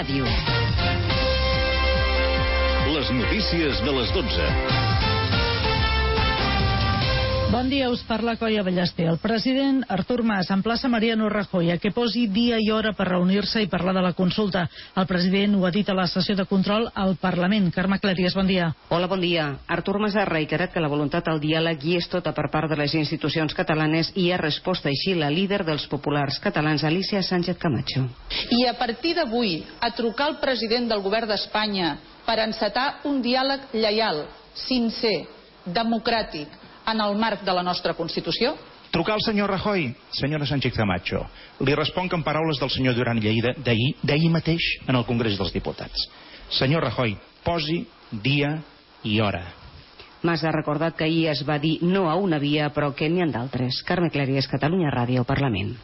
Ràdio. Les notícies de les 12. Bon dia, us parla Coia Ballester. El president Artur Mas emplaça Mariano Rajoy a que posi dia i hora per reunir-se i parlar de la consulta. El president ho ha dit a la sessió de control al Parlament. Carme Clàries, bon dia. Hola, bon dia. Artur Mas ha reiterat que la voluntat al diàleg hi és tota per part de les institucions catalanes i ha respost així la líder dels populars catalans, Alicia Sánchez Camacho. I a partir d'avui, a trucar al president del govern d'Espanya per encetar un diàleg lleial, sincer, democràtic, en el marc de la nostra Constitució? Trucar al senyor Rajoy, senyora Sánchez Camacho. Li responc en paraules del senyor Duran Lleida d'ahir d'ahir mateix en el Congrés dels Diputats. Senyor Rajoy, posi dia i hora. Mas ha recordat que ahir es va dir no a una via, però que n'hi ha d'altres. Carme Clàries, Catalunya Ràdio, Parlament.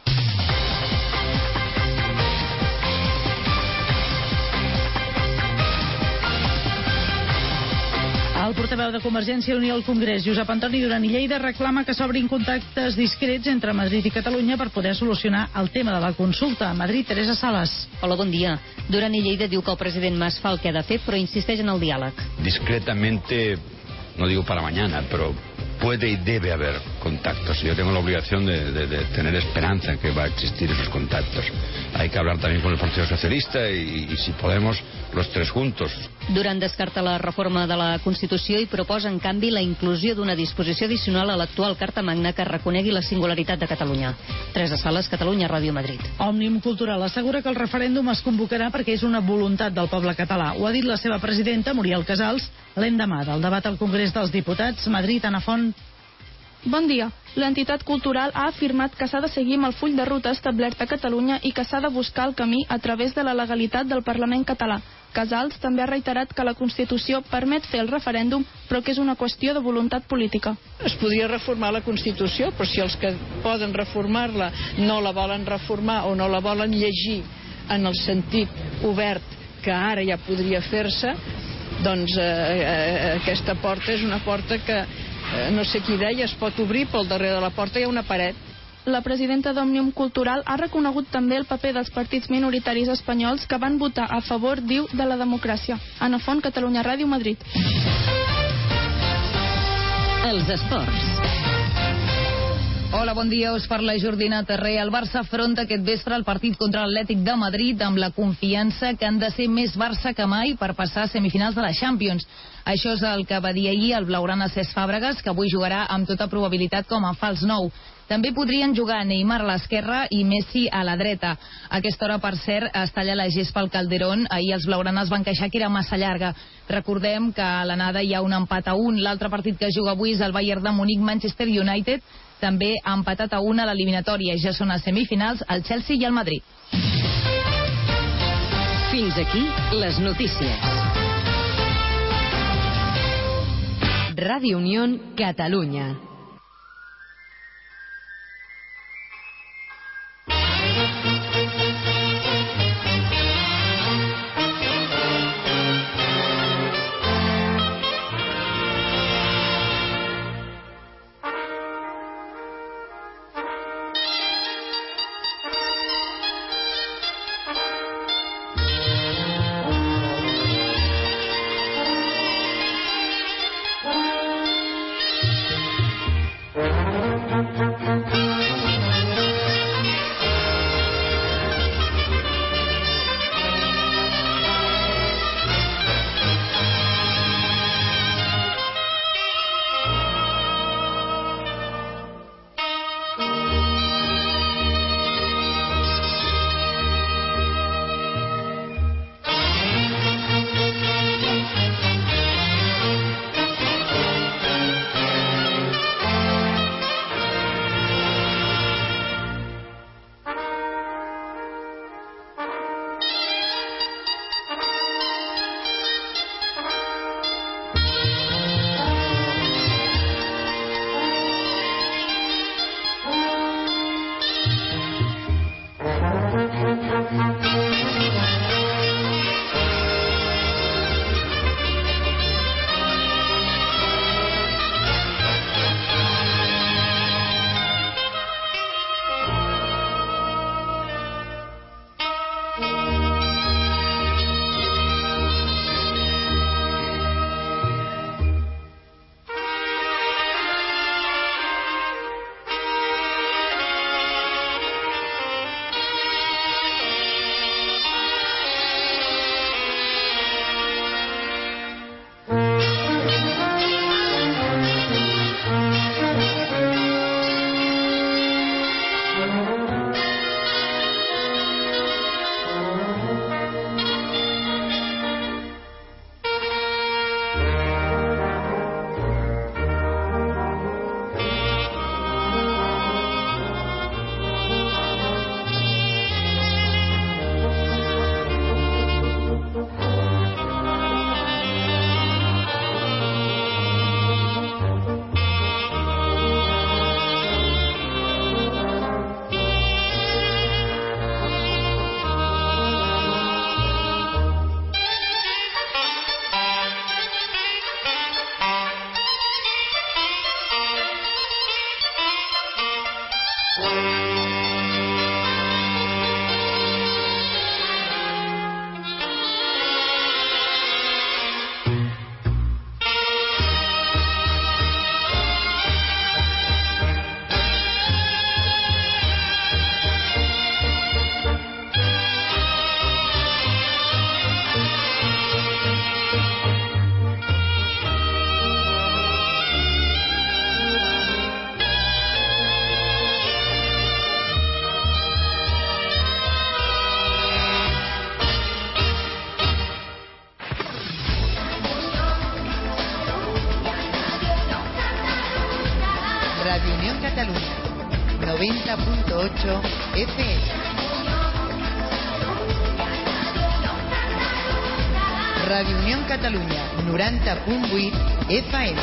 El portaveu de Convergència i Unió al Congrés, Josep Antoni Duran i Lleida, reclama que s'obrin contactes discrets entre Madrid i Catalunya per poder solucionar el tema de la consulta. A Madrid, Teresa Sales. Hola, bon dia. Duran i Lleida diu que el president Mas fa el que ha de fer, però insisteix en el diàleg. Discretamente, no digo para mañana, pero puede y debe haber contactos. Yo tengo la obligación de, de- de tener esperanza en que va a existir esos contactos. Hay que hablar también con el Partido Socialista y, y si podemos, los tres juntos. Duran descarta la reforma de la Constitució i proposa, en canvi, la inclusió d'una disposició addicional a l'actual Carta Magna que reconegui la singularitat de Catalunya. Teresa Sales, Catalunya, Ràdio Madrid. Òmnium Cultural assegura que el referèndum es convocarà perquè és una voluntat del poble català. Ho ha dit la seva presidenta, Muriel Casals, l'endemà del debat al Congrés dels Diputats. Madrid, Ana Font. Bon dia. L'entitat cultural ha afirmat que s'ha de seguir amb el full de ruta establert a Catalunya i que s'ha de buscar el camí a través de la legalitat del Parlament català. Casals també ha reiterat que la Constitució permet fer el referèndum, però que és una qüestió de voluntat política. Es podria reformar la Constitució, però si els que poden reformar-la no la volen reformar o no la volen llegir en el sentit obert que ara ja podria fer-se, doncs eh, eh, aquesta porta és una porta que eh, no sé qui deia, es pot obrir, pel darrere de la porta hi ha una paret. La presidenta d'Òmnium Cultural ha reconegut també el paper dels partits minoritaris espanyols que van votar a favor, diu, de la democràcia. Ana Font, Catalunya Ràdio, Madrid. Els esports. Hola, bon dia. Us parla Jordina Terré. El Barça afronta aquest vespre el partit contra l'Atlètic de Madrid amb la confiança que han de ser més Barça que mai per passar a semifinals de la Champions. Això és el que va dir ahir el blaugrana Cesc Fàbregas, que avui jugarà amb tota probabilitat com a fals nou. També podrien jugar Neymar a l'esquerra i Messi a la dreta. A aquesta hora, per cert, es talla la gespa al Calderón. Ahir els blaugranes van queixar que era massa llarga. Recordem que a l'anada hi ha un empat a un. L'altre partit que juga avui és el Bayern de Munic-Manchester United. També ha empatat a una a l'eliminatòria. Ja són a semifinals el Chelsea i el Madrid. Fins aquí les notícies. Ràdio Unión, Catalunya. 90.8 FM.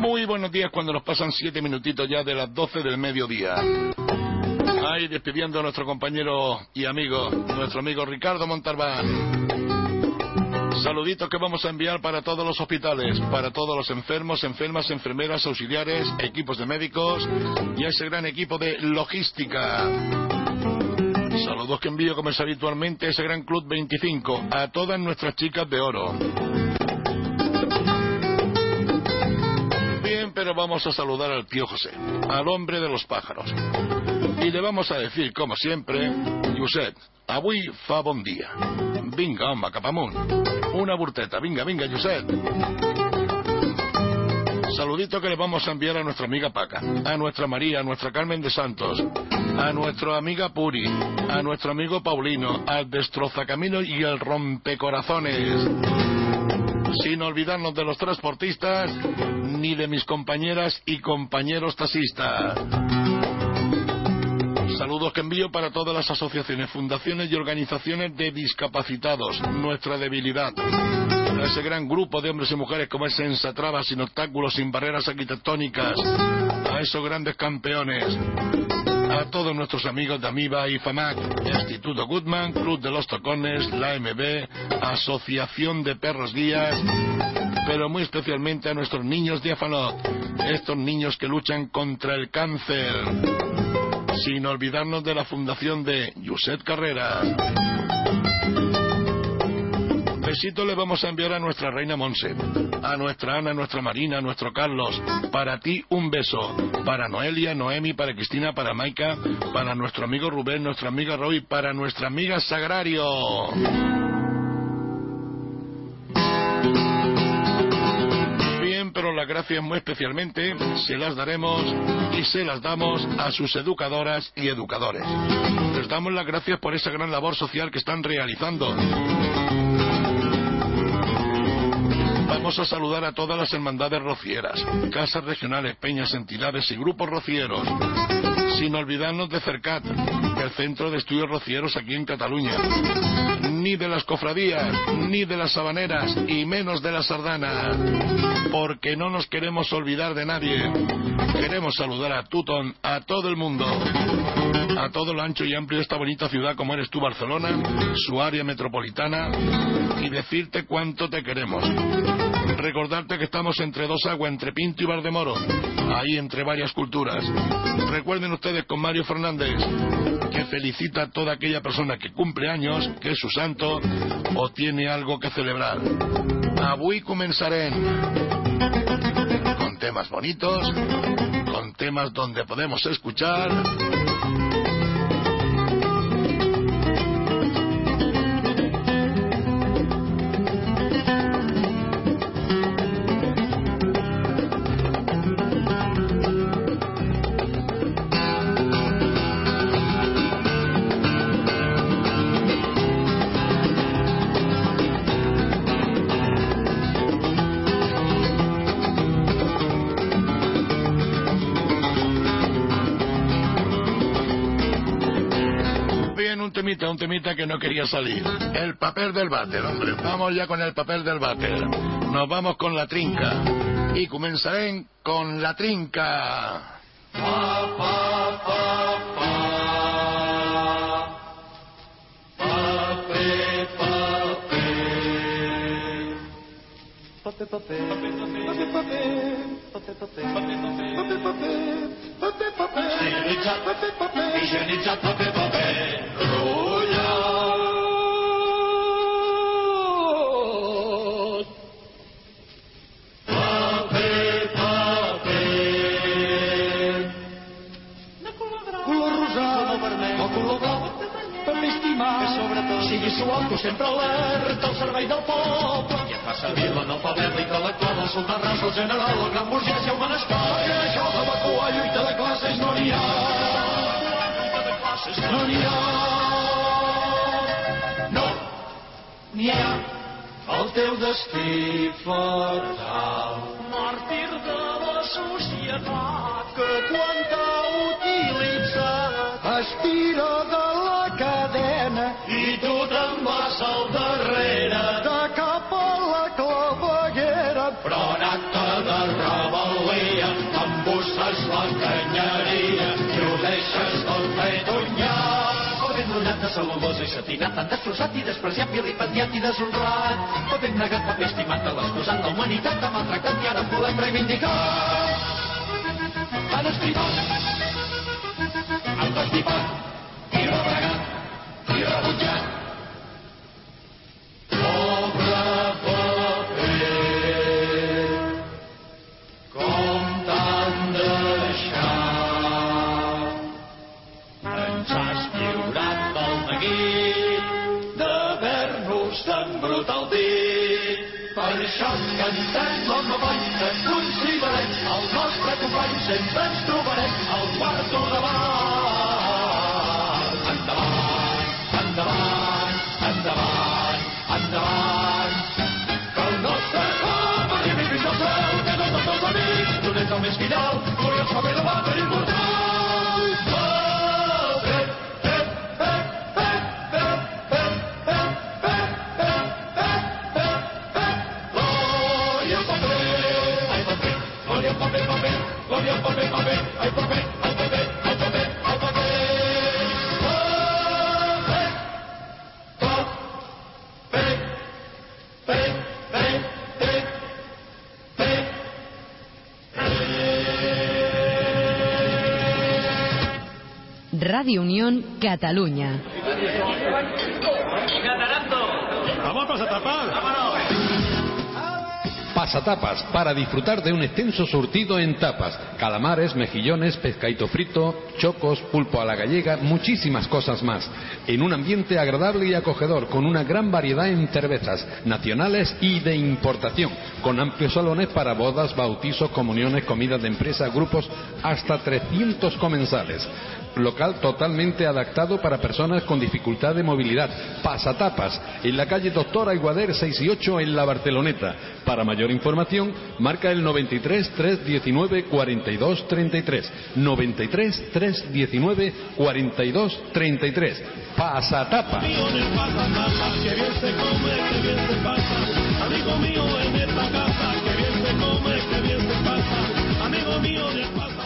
Muy buenos días cuando nos pasan siete minutitos ya de las 12 del mediodía. Ahí despidiendo a nuestro compañero y amigo, nuestro amigo Ricardo Montalbán. Saluditos que vamos a enviar para todos los hospitales, para todos los enfermos, enfermas, enfermeras, auxiliares, equipos de médicos y a ese gran equipo de logística. Saludos que envío como es habitualmente a ese gran Club 25, a todas nuestras chicas de oro. Bien, pero vamos a saludar al tío José, al hombre de los pájaros. Y le vamos a decir, como siempre, Josep, avui fa bon dia. Vinga, home, cap. Una burteta, vinga, vinga, Josep. Saludito que le vamos a enviar a nuestra amiga Paca, a nuestra María, a nuestra Carmen de Santos, a nuestra amiga Puri, a nuestro amigo Paulino, al destrozacamino y al rompecorazones. Sin olvidarnos de los transportistas ni de mis compañeras y compañeros taxistas. Saludos que envío para todas las asociaciones, fundaciones y organizaciones de discapacitados, nuestra debilidad. A ese gran grupo de hombres y mujeres como es Sensatrava, sin obstáculos, sin barreras arquitectónicas. A esos grandes campeones. A todos nuestros amigos de Amiba y FAMAC, Instituto Goodman, Club de los Tocones, la MB, Asociación de Perros Guías, pero muy especialmente a nuestros niños de estos niños que luchan contra el cáncer sin olvidarnos de la fundación de Yuset Carrera. Besito le vamos a enviar a nuestra reina Monse, a nuestra Ana, a nuestra Marina, a nuestro Carlos. Para ti un beso. Para Noelia, Noemi, para Cristina, para Maika, para nuestro amigo Rubén, nuestra amiga Roy, para nuestra amiga Sagrario. Las gracias muy especialmente se las daremos y se las damos a sus educadoras y educadores. Les damos las gracias por esa gran labor social que están realizando. Vamos a saludar a todas las hermandades rocieras, casas regionales, peñas, entidades y grupos rocieros. Sin olvidarnos de CERCAT, el Centro de Estudios Rocieros aquí en Cataluña. Ni de las cofradías, ni de las sabaneras, y menos de la sardana. Porque no nos queremos olvidar de nadie. Queremos saludar a Tutón, a todo el mundo. A todo lo ancho y amplio de esta bonita ciudad como eres tú, Barcelona, su área metropolitana, y decirte cuánto te queremos. Recordarte que estamos entre dos aguas, entre Pinto y Valdemoro, ahí entre varias culturas. Recuerden ustedes con Mario Fernández que felicita a toda aquella persona que cumple años, que es su santo o tiene algo que celebrar. Avui comenzaré con temas bonitos, con temas donde podemos escuchar un temita, que no quería salir. El papel del váter, hombre. Vamos ya con el papel del váter. Nos vamos con la trinca. Y comenzaré con la trinca. Higienitzat paper, paper, rotllos. Sempre alerta al servei del poble. I et fa servir l'analfabet l'intel·lectual el soterràs el general el gran burgès i el manescal i això d'evacuar lluita de classes no n'hi ha. No n'hi ha. N'hi ha. El teu destí fatal. Màrtir de la societat que quan t'ha utilitzat es tira de vas al darrere de cap a la claveguera però en acte de rebel·lia embusses la canyeria i ho deixes tot fetunyat ben donat de cel·lulosa i satinat, tan destrossat i despreciat, vilipendiat i deshonrat. Paper negat, paper estimat de l'excusant la humanitat, de maltractat i ara volem reivindicar. Han estripat, han estipat i rebregat i rebutjat. and touched Radio Unión Cataluña. ¡Vamos a pasatapas! Pasatapas, para disfrutar de un extenso surtido en tapas, calamares, mejillones, pescadito frito, chocos, pulpo a la gallega, muchísimas cosas más, en un ambiente agradable y acogedor, con una gran variedad en cervezas, nacionales y de importación, con amplios salones para bodas, bautizos, comuniones, comidas de empresa, grupos, hasta 300 comensales. Local totalmente adaptado para personas con dificultad de movilidad. Pasatapas, en la calle Doctor Aiguader 6 y 8 en la Barceloneta. Para mayor información, marca el 93 319 42 33. 93 319 42 33. Pasatapas. Amigo mío en esta casa, que bien se come, que bien se pasa. Amigo mío de pasa.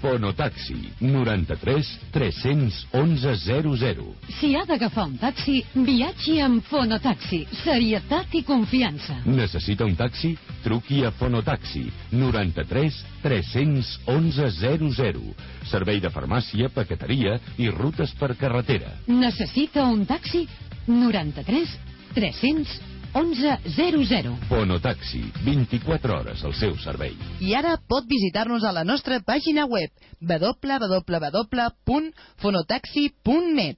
Fonotaxi 93 311 00. Si ha d'agafar un taxi, viatgi amb Fonotaxi. Serietat i confiança. Necessita un taxi? Truqui a Fonotaxi 93 311 00. Servei de farmàcia, paqueteria i rutes per carretera. Necessita un taxi? 93 311 00. Fonotaxi, 24 hores al seu servei. I ara pot visitar-nos a la nostra pàgina web www.fonotaxi.net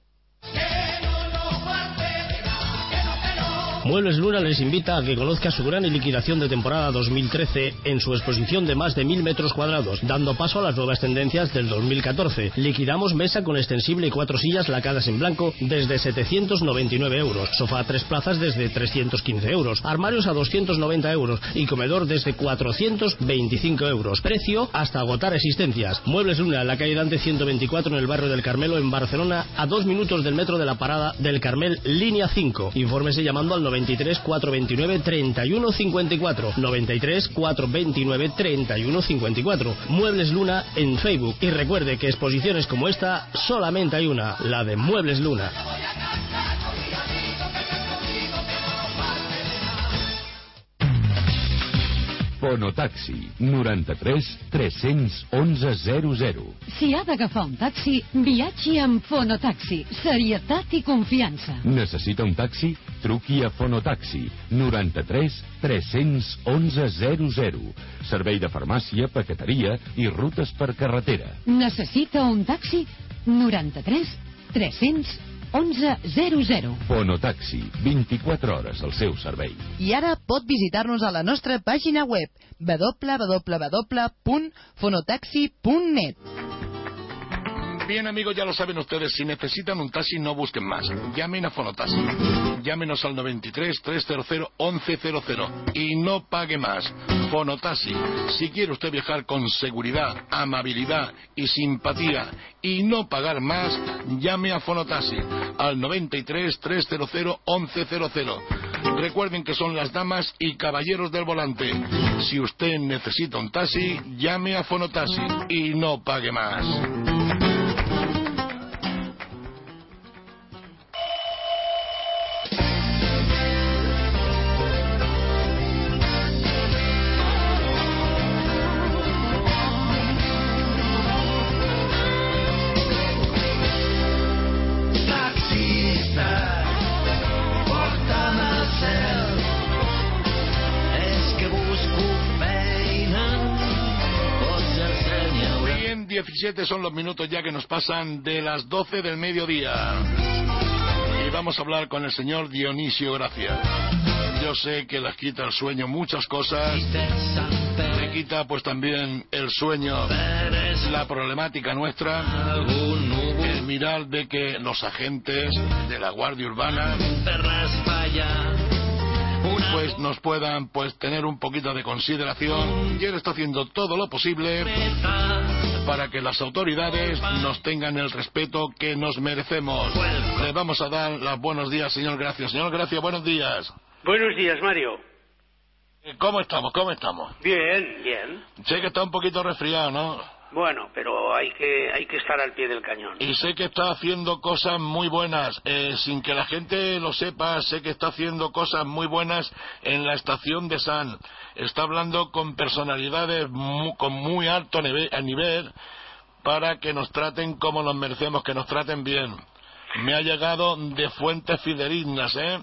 Muebles Luna les invita a que conozca su gran liquidación de temporada 2013 en su exposición de más de mil metros cuadrados, dando paso a las nuevas tendencias del 2014. Liquidamos mesa con extensible y cuatro sillas lacadas en blanco desde 799 euros, sofá a tres plazas desde 315 euros, armarios a 290 euros y comedor desde 425 euros. Precio hasta agotar existencias. Muebles Luna, en la calle Dante 124 en el barrio del Carmelo en Barcelona, a dos minutos del metro de la parada del Carmel, línea 5. Infórmese llamando al 93 429 31 54. 93 429 31 54. Muebles Luna en Facebook. Y recuerde que exposiciones como esta solamente hay una, la de Muebles Luna. Fonotaxi 93 311 00. Si ha d'agafar un taxi, viatgi amb Fonotaxi. Serietat i confiança. Necessita un taxi? Truqui a Fonotaxi 93 311 00. Servei de farmàcia, paqueteria i rutes per carretera. Necessita un taxi? 93 311 00. Fonotaxi, 24 hores al seu servei. I ara pot visitar-nos a la nostra pàgina web www.fonotaxi.net Bien, amigos, ya lo saben ustedes. Si necesitan un taxi, no busquen más. Llamen a Fonotaxi. Llámenos al 93 300 1100 y no pague más. Fonotaxi. Si quiere usted viajar con seguridad, amabilidad y simpatía y no pagar más, llame a Fonotaxi al 93 300 1100. Recuerden que son las damas y caballeros del volante. Si usted necesita un taxi, llame a Fonotaxi y no pague más. 17 son los minutos ya que nos pasan de las 12 del mediodía. Y vamos a hablar con el señor Dionisio Gracia. Yo sé que les quita el sueño muchas cosas. Le quita pues también el sueño la problemática nuestra. El mirar de que los agentes de la Guardia Urbana pues nos puedan pues tener un poquito de consideración y él está haciendo todo lo posible para que las autoridades nos tengan el respeto que nos merecemos. Le vamos a dar los buenos días, señor Gracia. Señor Gracia, buenos días. Buenos días, Mario. ¿Cómo estamos? ¿Cómo estamos? Bien, bien. Sé que está un poquito resfriado, ¿no? Bueno, pero hay que, hay que estar al pie del cañón. Y sé que está haciendo cosas muy buenas, eh, sin que la gente lo sepa, sé que está haciendo cosas muy buenas en la estación de San. Está hablando con personalidades mu- con muy alto nive- a nivel para que nos traten como nos merecemos, que nos traten bien. Me ha llegado de fuentes fidedignas, ¿eh?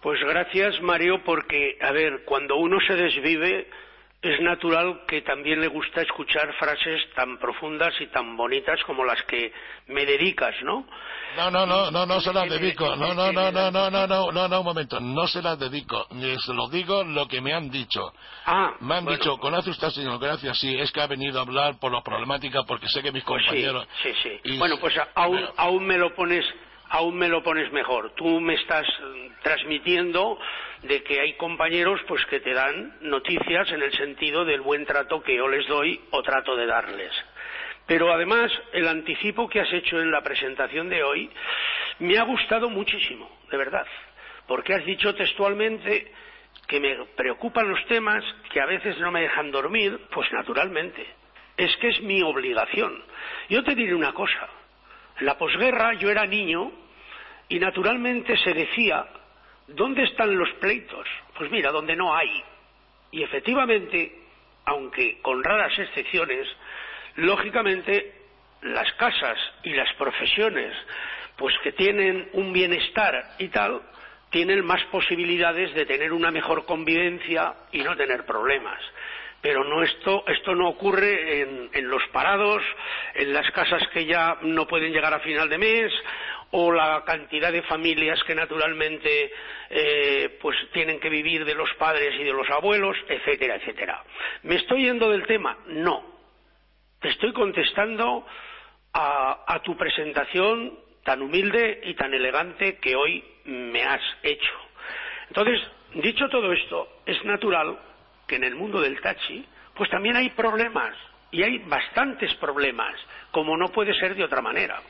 Pues gracias, Mario, porque, a ver, cuando uno se desvive, es natural que también le gusta escuchar frases tan profundas y tan bonitas como las que me dedicas, ¿no? No, no, no, no, no se las dedico. No, no, no, no, no, no, no, no, no, un momento. No se las dedico. Se lo digo lo que me han dicho. Ah, Me han bueno. dicho, ¿conoce usted, señor Gracias? Sí, es que ha venido a hablar por la problemática porque sé que mis Pues sí, compañeros... sí, sí. Y- Bueno, pues aún, aún me lo pones aún me lo pones mejor. Tú me estás eh, transmitiendo de que hay compañeros pues que te dan noticias en el sentido del buen trato que yo les doy o trato de darles. Pero además, el anticipo que has hecho en la presentación de hoy me ha gustado muchísimo, de verdad, porque has dicho textualmente que me preocupan los temas que a veces no me dejan dormir, pues naturalmente. Es que es mi obligación. Yo te diré una cosa. En la posguerra yo era niño y naturalmente se decía, ¿dónde están los pleitos? Pues mira, donde no hay. Y efectivamente, aunque con raras excepciones, lógicamente las casas y las profesiones pues que tienen un bienestar y tal tienen más posibilidades de tener una mejor convivencia y no tener problemas pero no esto esto no ocurre en, en los parados en las casas que ya no pueden llegar a final de mes o la cantidad de familias que naturalmente eh, pues tienen que vivir de los padres y de los abuelos etcétera etcétera me estoy yendo del tema no te estoy contestando a, a tu presentación tan humilde y tan elegante que hoy me has hecho. Entonces, dicho todo esto, es natural que en el mundo del taxi, pues también hay problemas, y hay bastantes problemas, como no puede ser de otra manera.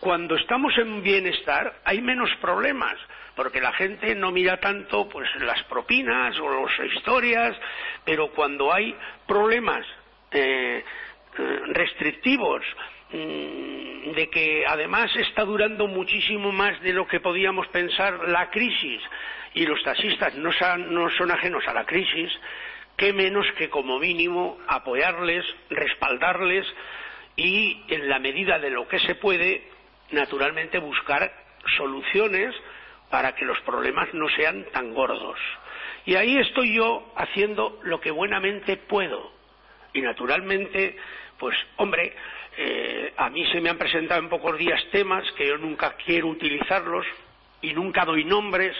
Cuando estamos en bienestar, hay menos problemas, porque la gente no mira tanto pues las propinas o las historias, pero cuando hay problemas eh, eh, restrictivos, mm, de que además está durando muchísimo más de lo que podíamos pensar la crisis y los taxistas no, son- no son ajenos a la crisis, qué menos que como mínimo apoyarles, respaldarles y en la medida de lo que se puede, naturalmente buscar soluciones para que los problemas no sean tan gordos. Y ahí estoy yo haciendo lo que buenamente puedo. Y naturalmente, pues hombre, eh, a mí se me han presentado en pocos días temas que yo nunca quiero utilizarlos, y nunca doy nombres,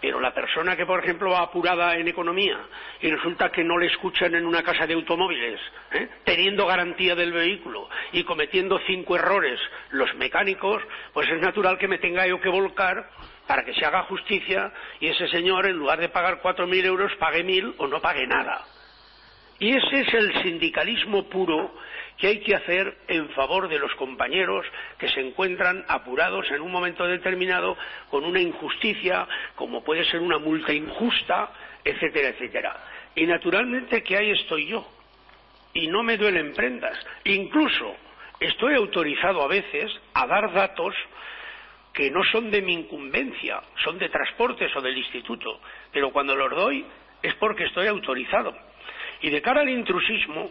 pero la persona que, por ejemplo, va apurada en economía y resulta que no le escuchan en una casa de automóviles, ¿eh? teniendo garantía del vehículo y cometiendo cinco errores los mecánicos, pues es natural que me tenga yo que volcar para que se haga justicia y ese señor, en lugar de pagar cuatro mil euros, pague mil o no pague nada. Y ese es el sindicalismo puro que hay que hacer en favor de los compañeros que se encuentran apurados en un momento determinado con una injusticia, como puede ser una multa injusta, etcétera, etcétera. Y naturalmente que ahí estoy yo. Y no me duelen prendas. Incluso estoy autorizado a veces a dar datos que no son de mi incumbencia, son de transportes o del instituto, pero cuando los doy es porque estoy autorizado. Y de cara al intrusismo,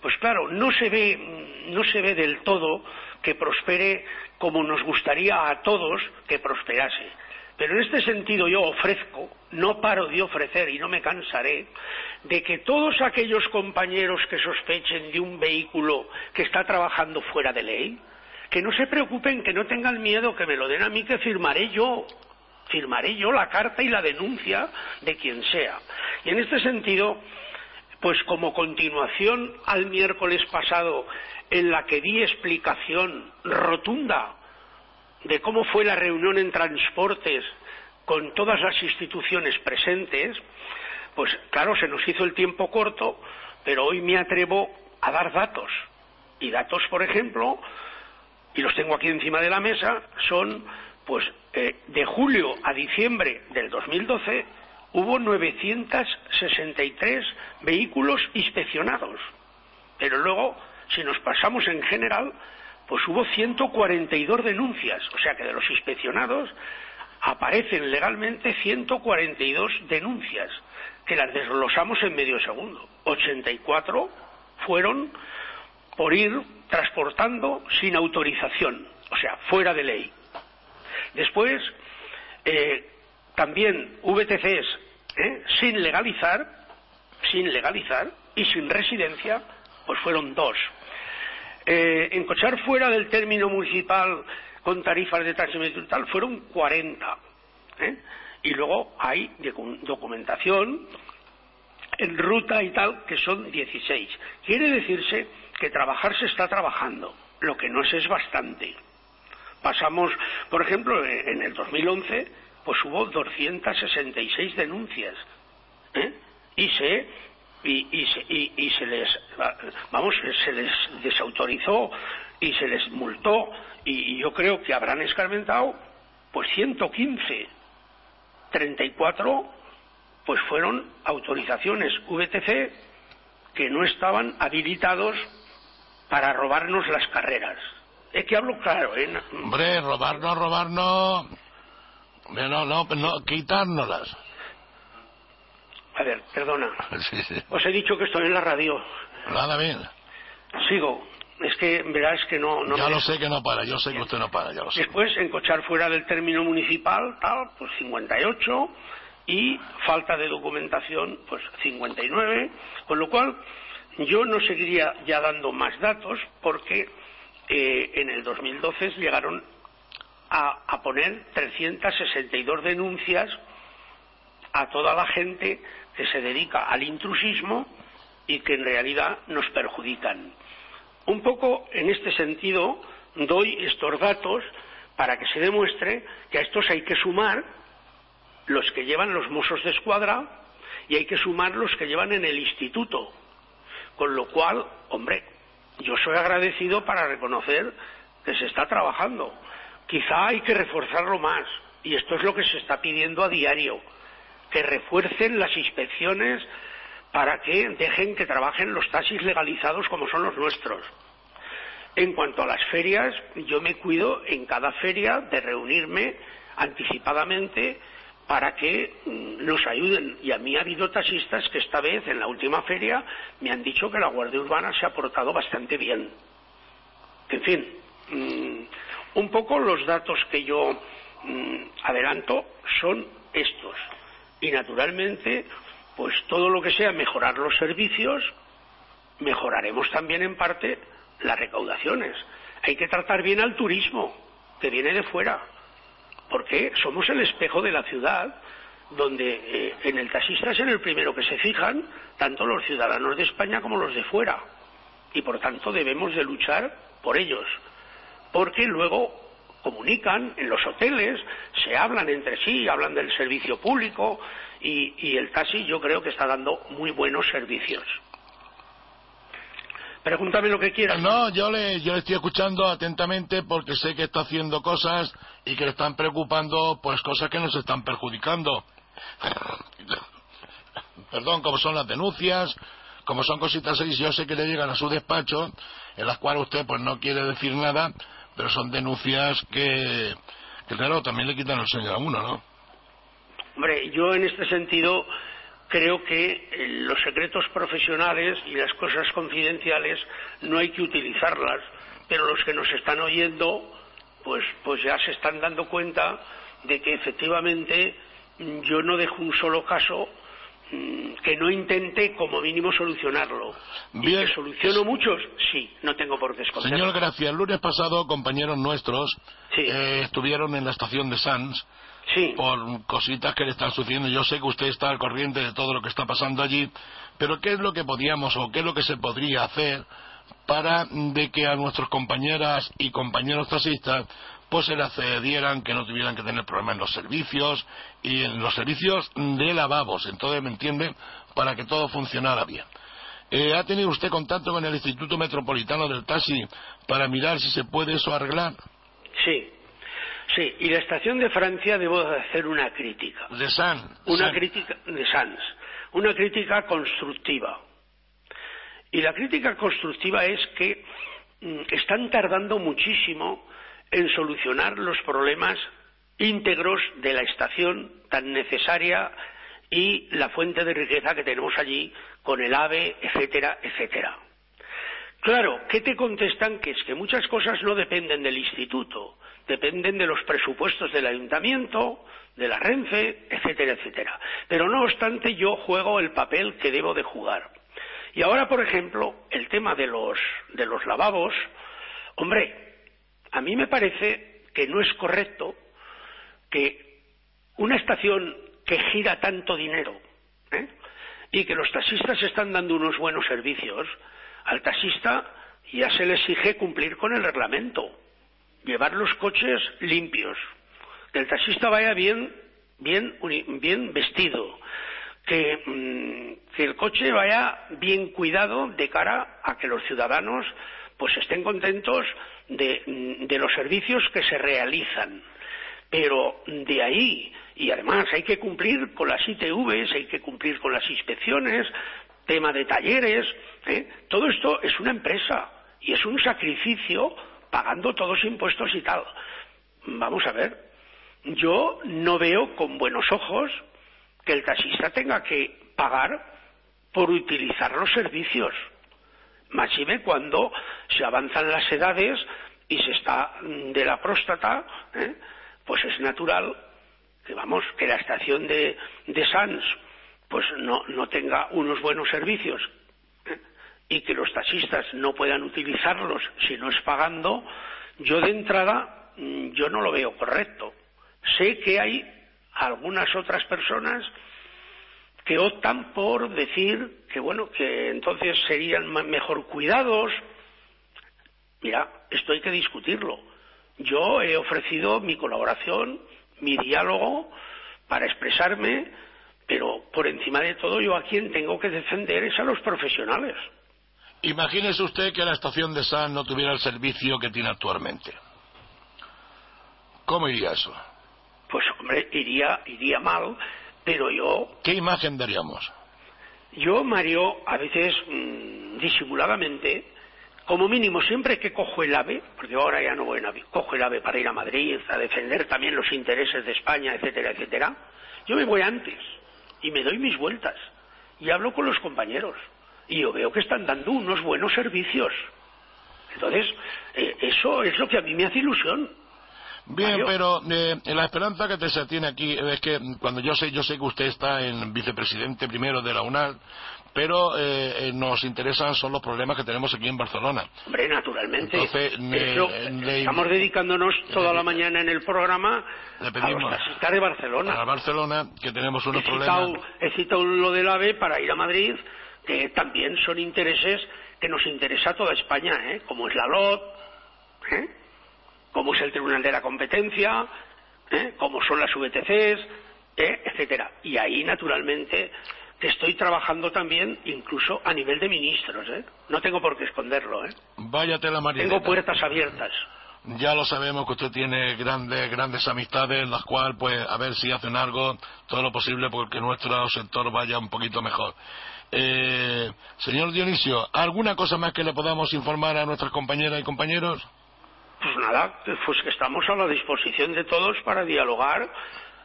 pues claro, no se ve, no se ve del todo que prospere como nos gustaría a todos que prosperase. Pero en este sentido yo ofrezco, no paro de ofrecer y no me cansaré, de que todos aquellos compañeros que sospechen de un vehículo que está trabajando fuera de ley, que no se preocupen, que no tengan miedo, que me lo den a mí, que firmaré yo, firmaré yo la carta y la denuncia de quien sea. Y en este sentido, pues como continuación al miércoles pasado en la que di explicación rotunda de cómo fue la reunión en transportes con todas las instituciones presentes, pues claro, se nos hizo el tiempo corto, pero hoy me atrevo a dar datos. Y datos, por ejemplo, y los tengo aquí encima de la mesa, son pues eh, de julio a diciembre del 2012 hubo 963 vehículos inspeccionados. Pero luego, si nos pasamos en general, pues hubo 142 denuncias. O sea que de los inspeccionados aparecen legalmente 142 denuncias, que las desglosamos en medio segundo. 84 fueron por ir transportando sin autorización, o sea, fuera de ley. Después, eh, también VTCs ¿eh? sin legalizar, sin legalizar y sin residencia, pues fueron dos. Eh, encochar fuera del término municipal con tarifas de tránsito y tal fueron 40. ¿eh? Y luego hay documentación en ruta y tal que son 16. Quiere decirse que trabajar se está trabajando, lo que no es es bastante. Pasamos, por ejemplo, en el 2011 pues hubo 266 denuncias. ¿eh? Y se y, se, y, se les vamos se les desautorizó y se les multó y, yo creo que habrán escarmentado pues 115 34 pues fueron autorizaciones VTC que no estaban habilitados para robarnos las carreras. Es que hablo claro, ¿eh? Hombre, robarnos, robarnos no, no, no, quitárnoslas. A ver, perdona. Os he dicho que estoy en la radio. Nada bien. Sigo. Es que verás que no... no ya lo sé que no para, yo sé que usted no para, ya lo sé. Después, encochar fuera del término municipal, tal, pues 58, y falta de documentación, pues 59, con lo cual yo no seguiría ya dando más datos porque eh, en el 2012 llegaron a, poner 362 denuncias a toda la gente que se dedica al intrusismo y que en realidad nos perjudican. Un poco en este sentido doy estos datos para que se demuestre que a estos hay que sumar los que llevan los mozos de escuadra y hay que sumar los que llevan en el instituto. Con lo cual, hombre, yo soy agradecido para reconocer que se está trabajando. Quizá hay que reforzarlo más, y esto es lo que se está pidiendo a diario, que refuercen las inspecciones para que dejen que trabajen los taxis legalizados como son los nuestros. En cuanto a las ferias, yo me cuido en cada feria de reunirme anticipadamente para que mm, nos ayuden. Y a mí ha habido taxistas que esta vez, en la última feria, me han dicho que la Guardia Urbana se ha portado bastante bien. En fin, mm, un poco los datos que yo mm, adelanto son estos. Y naturalmente, pues todo lo que sea mejorar los servicios, mejoraremos también en parte las recaudaciones. Hay que tratar bien al turismo, que viene de fuera. porque somos el espejo de la ciudad, donde eh, en el taxista es en el primero que se fijan tanto los ciudadanos de España como los de fuera. Y por tanto debemos de luchar por ellos, porque luego comunican en los hoteles, se hablan entre sí, hablan del servicio público y, el taxi yo creo que está dando muy buenos servicios. Pregúntame lo que quieras. No, yo le, yo le estoy escuchando atentamente porque sé que está haciendo cosas y que le están preocupando, pues cosas que nos están perjudicando. Perdón, como son las denuncias, como son cositas así, yo sé que le llegan a su despacho, en las cuales usted pues no quiere decir nada, pero son denuncias que, claro, también le quitan el sueño a uno, ¿no? Hombre, yo en este sentido creo que eh, los secretos profesionales y las cosas confidenciales no hay que utilizarlas, pero los que nos están oyendo, pues, pues ya se están dando cuenta de que efectivamente yo no dejo un solo caso que no intente como mínimo solucionarlo. Bien. ¿Y que soluciono muchos? Sí, no tengo por qué esconderlo. Señor Gracia, el lunes pasado compañeros nuestros eh, estuvieron en la estación de Sanz por cositas que le están sucediendo. Yo sé que usted está al corriente de todo lo que está pasando allí, pero ¿qué es lo que podíamos o qué es lo que se podría hacer para de que a nuestros compañeras y compañeros taxistas pues se le accedieran, que no tuvieran que tener problemas en los servicios y en los servicios de lavabos, entonces me entiende, para que todo funcionara bien. Eh, ¿Ha tenido usted contacto con el Instituto Metropolitano del Taxi para mirar si se puede eso arreglar? Sí, sí. Y la estación de Francia debo de hacer una crítica. De San. Una crítica de Sanz. Una crítica constructiva. Y la crítica constructiva es que mm, están tardando muchísimo en solucionar los problemas íntegros de la estación tan necesaria y la fuente de riqueza que tenemos allí con el AVE, etcétera, etcétera. Claro, ¿qué te contestan? Que es que muchas cosas no dependen del instituto, dependen de los presupuestos del ayuntamiento, de la Renfe, etcétera, etcétera. Pero no obstante, yo juego el papel que debo de jugar. Y ahora, por ejemplo, el tema de los, de los lavabos, hombre, a mí me parece que no es correcto que una estación que gira tanto dinero ¿eh? y que los taxistas están dando unos buenos servicios, al taxista ya se le exige cumplir con el reglamento, llevar los coches limpios, que el taxista vaya bien, bien, bien vestido, mm, que el coche vaya bien cuidado de cara a que los ciudadanos pues estén contentos de, los servicios que se realizan. Pero de ahí, y además hay que cumplir con las ITVs, hay que cumplir con las inspecciones, tema de talleres, ¿eh? todo esto es una empresa y es un sacrificio pagando todos impuestos y tal. Vamos a ver, yo no veo con buenos ojos que el taxista tenga que pagar por utilizar los servicios. Máxime cuando se avanzan las edades y se está mm, de la próstata, ¿eh? pues es natural que vamos, que la estación de, de Sanz pues no, no tenga unos buenos servicios ¿eh? y que los taxistas no puedan utilizarlos si no es pagando, yo de entrada mm, yo no lo veo correcto. Sé que hay algunas otras personas que optan por decir que bueno que entonces serían mejor cuidados mira esto hay que discutirlo yo he ofrecido mi colaboración mi diálogo para expresarme pero por encima de todo yo a quien tengo que defender es a los profesionales Imagínese usted que la estación de San no tuviera el servicio que tiene actualmente. ¿Cómo iría eso? pues hombre iría iría mal pero yo ¿Qué imagen daríamos? Yo, Mario, a veces mm, disimuladamente, como mínimo siempre que cojo el AVE, porque ahora ya no voy en AVE, cojo el AVE para ir a Madrid, a defender también los intereses de España, etcétera, etcétera, yo me voy antes y me doy mis vueltas y hablo con los compañeros y yo veo que están dando unos buenos servicios. Entonces, eh, eso es lo que a mí me hace ilusión. Bien, pero eh, la esperanza que te se tiene aquí es que cuando yo sé, yo sé que usted está en vicepresidente primero de la UNAL, pero eh, eh, nos interesan son los problemas que tenemos aquí en Barcelona. Hombre, naturalmente. Entonces, me- Eso, le- estamos dedicándonos toda la mañana en el programa Le a pedimos los taxistas de Barcelona. a Barcelona que tenemos unos he citado, problemas. he citado lo del AVE para ir a Madrid, que también son intereses que nos interesa a toda España, ¿eh? como es la LOT, ¿eh? Como es el Tribunal de la Competencia, ¿eh? como son las VTCs, ¿eh? etcétera. Y ahí, naturalmente, estoy trabajando también incluso a nivel de ministros. ¿eh? No tengo por qué esconderlo. ¿eh? Váyate la marineta. Tengo puertas abiertas. Ya lo sabemos que usted tiene grandes, grandes amistades, las cuales, pues, a ver si hacen algo, todo lo posible porque nuestro sector vaya un poquito mejor. Eh, señor Dionisio, ¿alguna cosa más que le podamos informar a nuestras compañeras y compañeros? Pues nada, pues que estamos a la disposición de todos para dialogar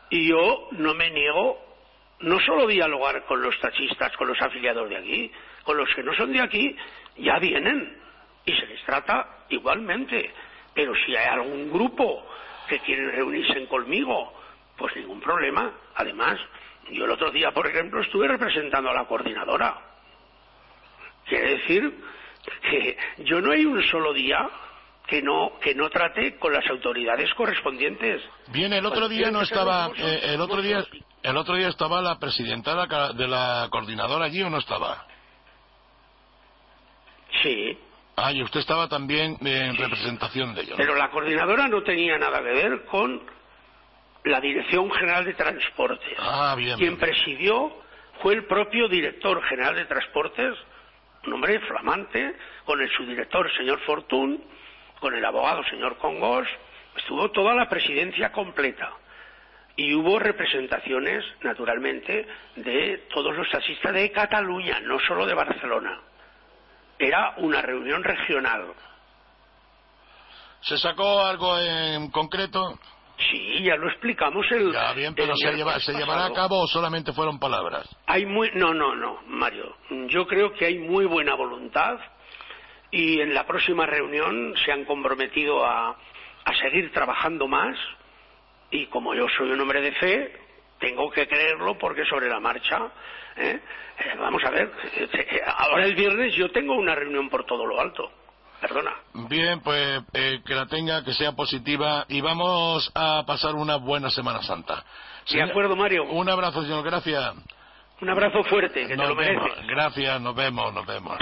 y yo no me niego no solo dialogar con los taxistas, con los afiliados de aquí, con los que no son de aquí, ya vienen y se les trata igualmente. Pero si hay algún grupo que quiere reunirse conmigo, pues ningún problema. Además, yo el otro día, por ejemplo, estuve representando a la coordinadora. Quiere decir que yo no hay un solo día que no que no trate con las autoridades correspondientes. Bien, el otro día no estaba, eh, el otro día, el otro día estaba la presidenta de la, coordinadora allí o no estaba. Sí, Ah, y usted estaba también en representación de ellos. pero la coordinadora no tenía nada que ver con la Dirección General de Transportes. Ah, bien. Quien presidió fue el propio director general de Transportes, un hombre flamante, con el subdirector señor Fortún, con el abogado señor Congos, estuvo toda la presidencia completa. Y hubo representaciones, naturalmente, de todos los taxistas de Cataluña, no solo de Barcelona. Era una reunión regional. ¿Se sacó algo en concreto? Sí, ya lo explicamos el. Ya, bien, pero ¿se, lleva- ¿se llevará a cabo o solamente fueron palabras? Hay muy, no, no, no, Mario. Yo creo que hay muy buena voluntad y en la próxima reunión se han comprometido a, a seguir trabajando más y como yo soy un hombre de fe, tengo que creerlo porque sobre la marcha, ¿eh? Eh, vamos a ver, eh, eh, ahora el viernes yo tengo una reunión por todo lo alto. Perdona. Bien, pues eh, que la tenga, que sea positiva y vamos a pasar una buena Semana Santa. De acuerdo, Mario. Un abrazo, señor, gracias. Un abrazo fuerte, que te Nos lo mereces. vemos. Gracias, nos vemos, nos vemos.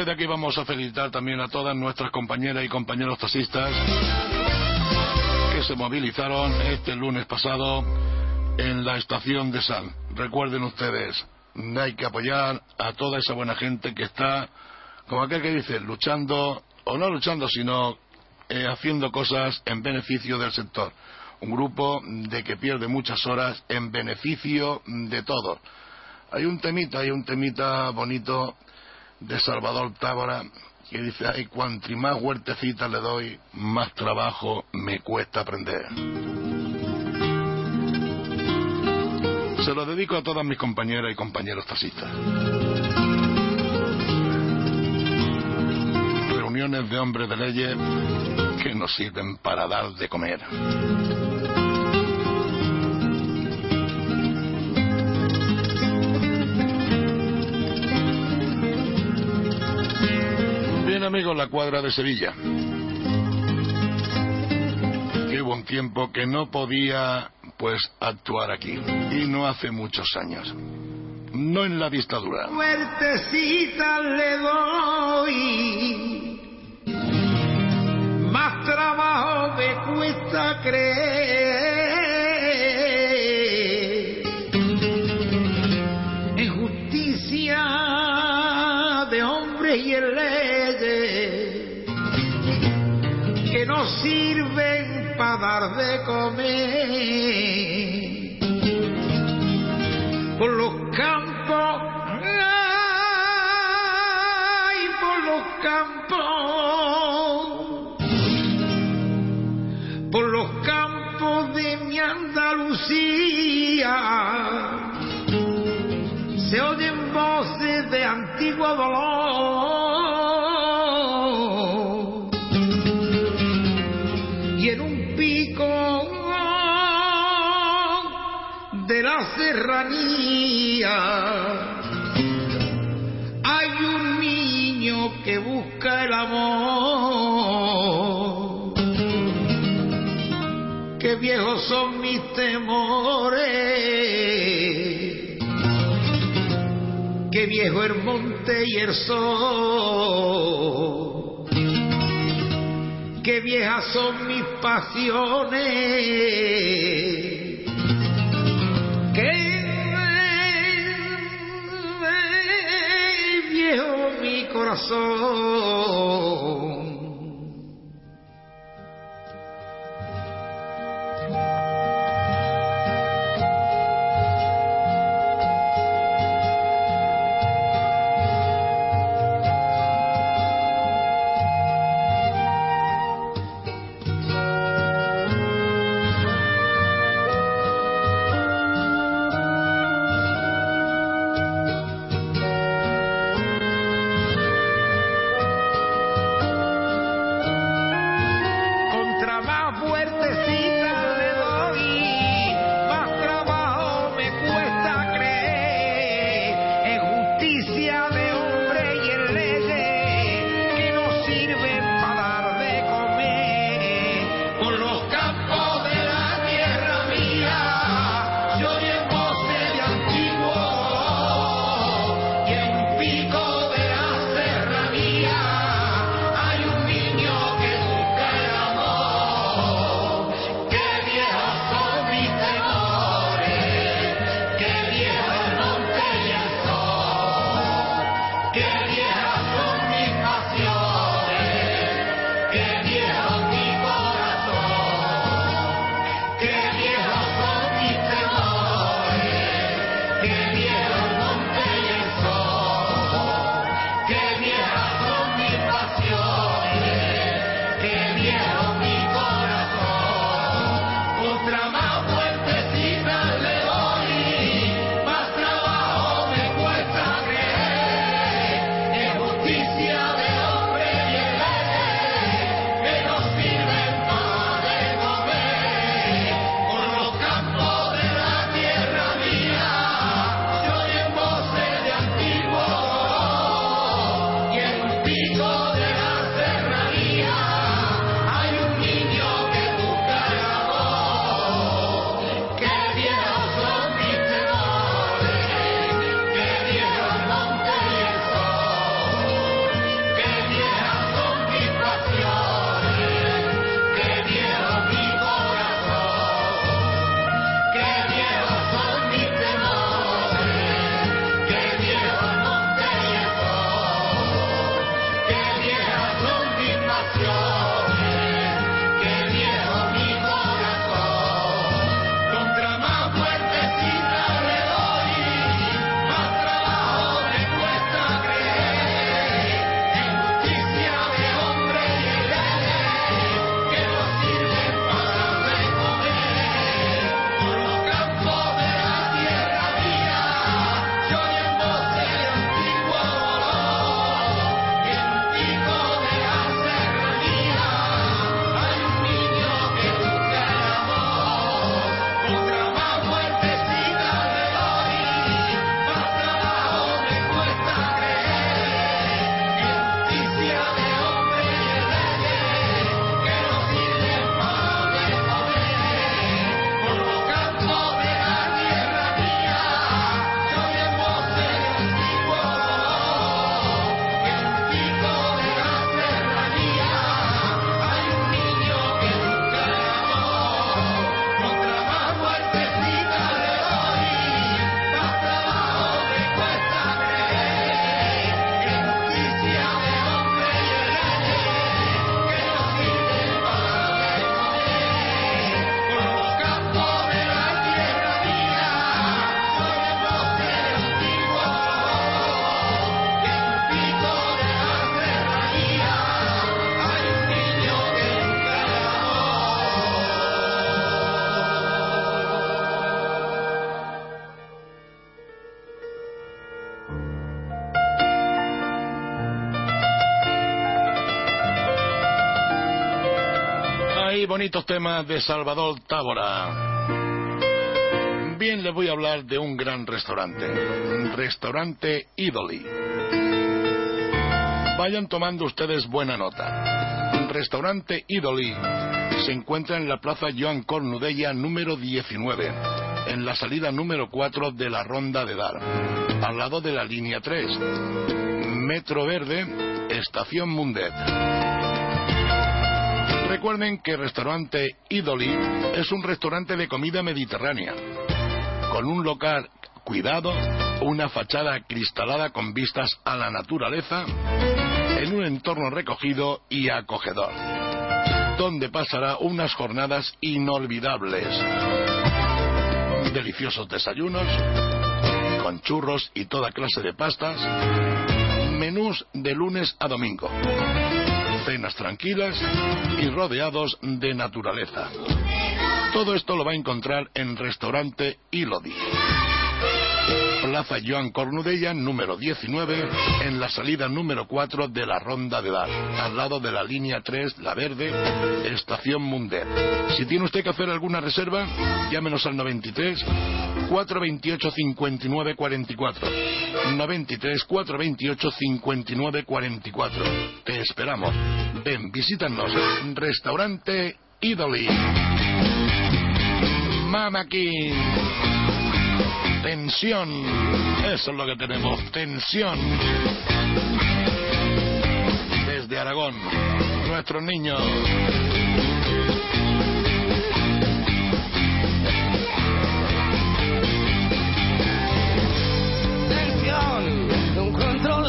Desde aquí vamos a felicitar también a todas nuestras compañeras y compañeros taxistas que se movilizaron este lunes pasado en la estación de San. Recuerden ustedes, hay que apoyar a toda esa buena gente que está, como aquel que dice, luchando, o no luchando, sino eh, haciendo cosas en beneficio del sector. Un grupo de que pierde muchas horas en beneficio de todo. Hay un temita, hay un temita bonito de Salvador Tábora que dice, ay, cuanto más huertecitas le doy, más trabajo me cuesta aprender. Se lo dedico a todas mis compañeras y compañeros taxistas. Reuniones de hombres de leyes que nos sirven para dar de comer. Bien amigos, la cuadra de Sevilla. Que hubo un tiempo que no podía pues actuar aquí. Y no hace muchos años. No en la dictadura. Fuertecita le doy, más trabajo me cuesta creer. En justicia de hombres y en sirven para dar de comer. Por los campos, ay, por los campos, por los campos de mi Andalucía, se oyen voces de antiguo dolor hay un niño que busca el amor. Qué viejos son mis temores. Qué viejo el monte y el sol. Qué viejas son mis pasiones. Mi bonitos temas de Salvador Tábora. Bien, les voy a hablar de un gran restaurante. Restaurante Idoli. Vayan tomando ustedes buena nota. Restaurante Idoli se encuentra en la Plaza Joan Cornudella número 19, en la salida número 4 de la Ronda de Dar, al lado de la línea 3. Metro Verde, Estación Mundet. Recuerden que restaurante Idoli es un restaurante de comida mediterránea, con un local cuidado, una fachada cristalada con vistas a la naturaleza, en un entorno recogido y acogedor, donde pasará unas jornadas inolvidables. Deliciosos desayunos, con churros y toda clase de pastas, menús de lunes a domingo cenas tranquilas y rodeados de naturaleza. Todo esto lo va a encontrar en Restaurante Ilodi. Plaza Joan Cornudella, número 19, en la salida número 4 de la Ronda de Dar, al lado de la línea 3, La Verde, Estación Mundet. Si tiene usted que hacer alguna reserva, llámenos al 93 428 59 44. 93 428 59 44. Te esperamos. Ven, visítanos. Restaurante Idoli. Mama King. Tensión. Eso es lo que tenemos. Tensión. Desde Aragón. Nuestros niños. Tensión, no encuentro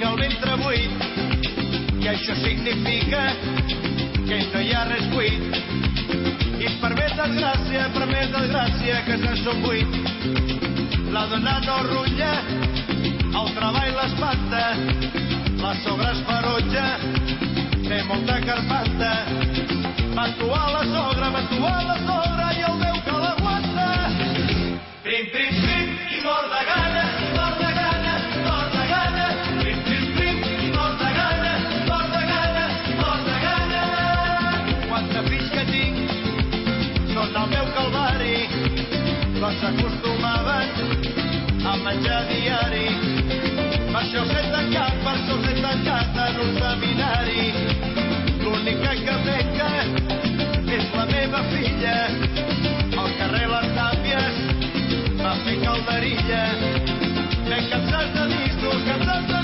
tinc el ventre buit. I això significa que no hi ha res buit. I per més desgràcia, per més desgràcia que no som buit la dona no rutlla el treball l'espanta la sobreesperotja té molta carpanta. Va actuar la sogra, va actuar la sogra i el vent s'acostumaven a menjar diari. Per això s'he tancat, per això s'he tancat en un seminari. L'únic que peca és la meva filla. Al carrer Les Tàpies va fer calderilla. M'he cansat de discos, cansat de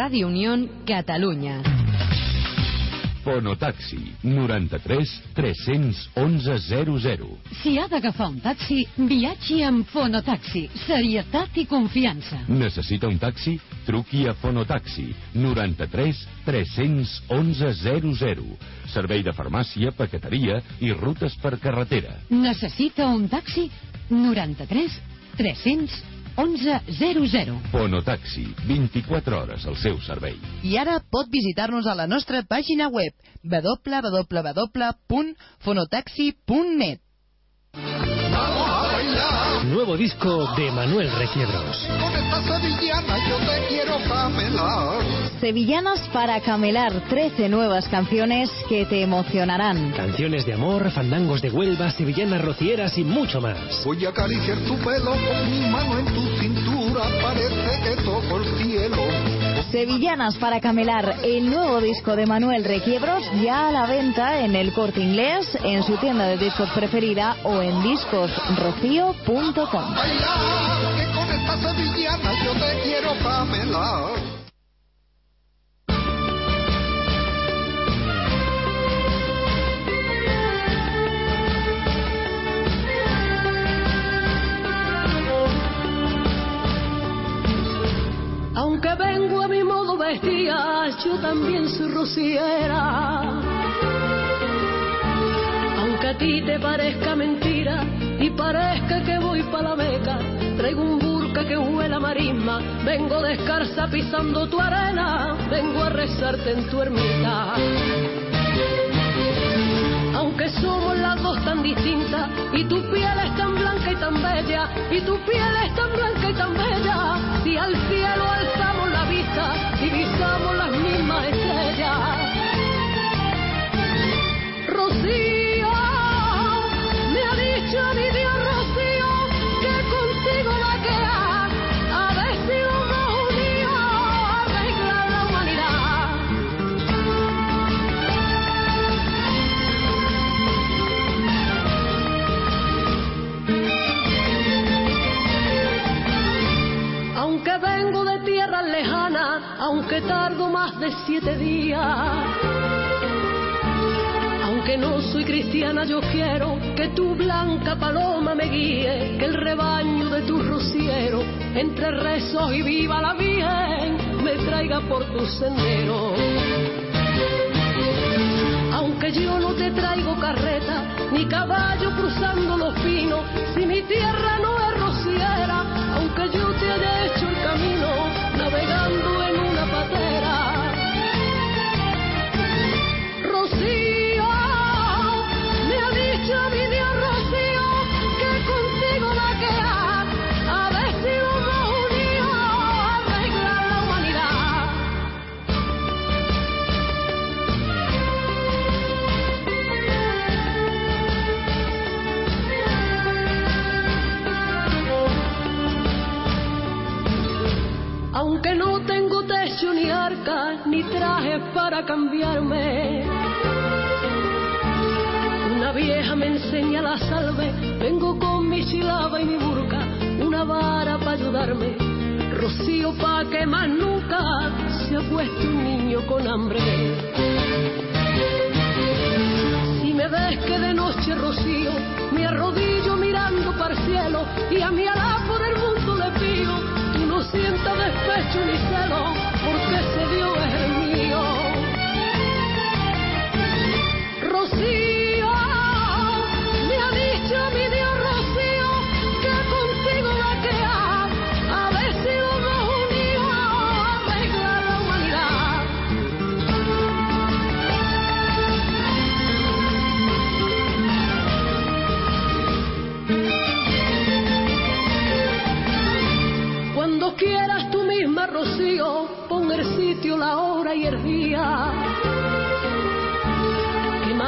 Ràdio Unión, Catalunya. Fonotaxi 93 311 00. Si ha d'agafar un taxi, viatgi amb Fonotaxi. Serietat i confiança. Necessita un taxi? Truqui a Fonotaxi 93 311 00. Servei de farmàcia, paqueteria i rutes per carretera. Necessita un taxi? 93 311 00. Fonotaxi, 24 hores al seu servei. I ara pot visitar-nos a la nostra pàgina web www.fonotaxi.net Nuevo disco de Manuel Requiebros. Con esta sevillana yo te quiero camelar. Sevillanos para camelar 13 nuevas canciones que te emocionarán. Canciones de amor, fandangos de Huelva, sevillanas rocieras y mucho más. Voy a acariciar tu pelo con mi mano en tu cintura. Parece que toco el cielo. Sevillanas para camelar, el nuevo disco de Manuel Requiebros ya a la venta en el corte inglés, en su tienda de discos preferida o en discosrocío.com. Aunque vengo a mi modo vestida, yo también soy rociera. Aunque a ti te parezca mentira y parezca que voy pa' la beca, traigo un burka que huele a marisma, vengo descalza pisando tu arena, vengo a rezarte en tu ermita. Aunque somos las dos tan distintas y tu piel es tan blanca y tan bella y tu piel es tan blanca y tan bella si al cielo alzamos la vista tardo más de siete días. Aunque no soy cristiana, yo quiero que tu blanca paloma me guíe, que el rebaño de tu rociero, entre rezos y viva la Virgen, me traiga por tu sendero. Aunque yo no te traigo carreta, ni caballo cruzando los pinos, si mi tierra no es rociera, aunque yo te haya hecho el camino, navegando en una para cambiarme. Una vieja me enseña la salve, vengo con mi silaba y mi burca, una vara para ayudarme. Rocío pa' que más nunca se acueste un niño con hambre. Si me ves que de noche rocío, me arrodillo mirando para el cielo y a mi harapo del mundo le pido, tú no sientas despecho ni celo, porque ese Dios es el quieras tú misma, Rocío, pon el sitio, la hora y el día.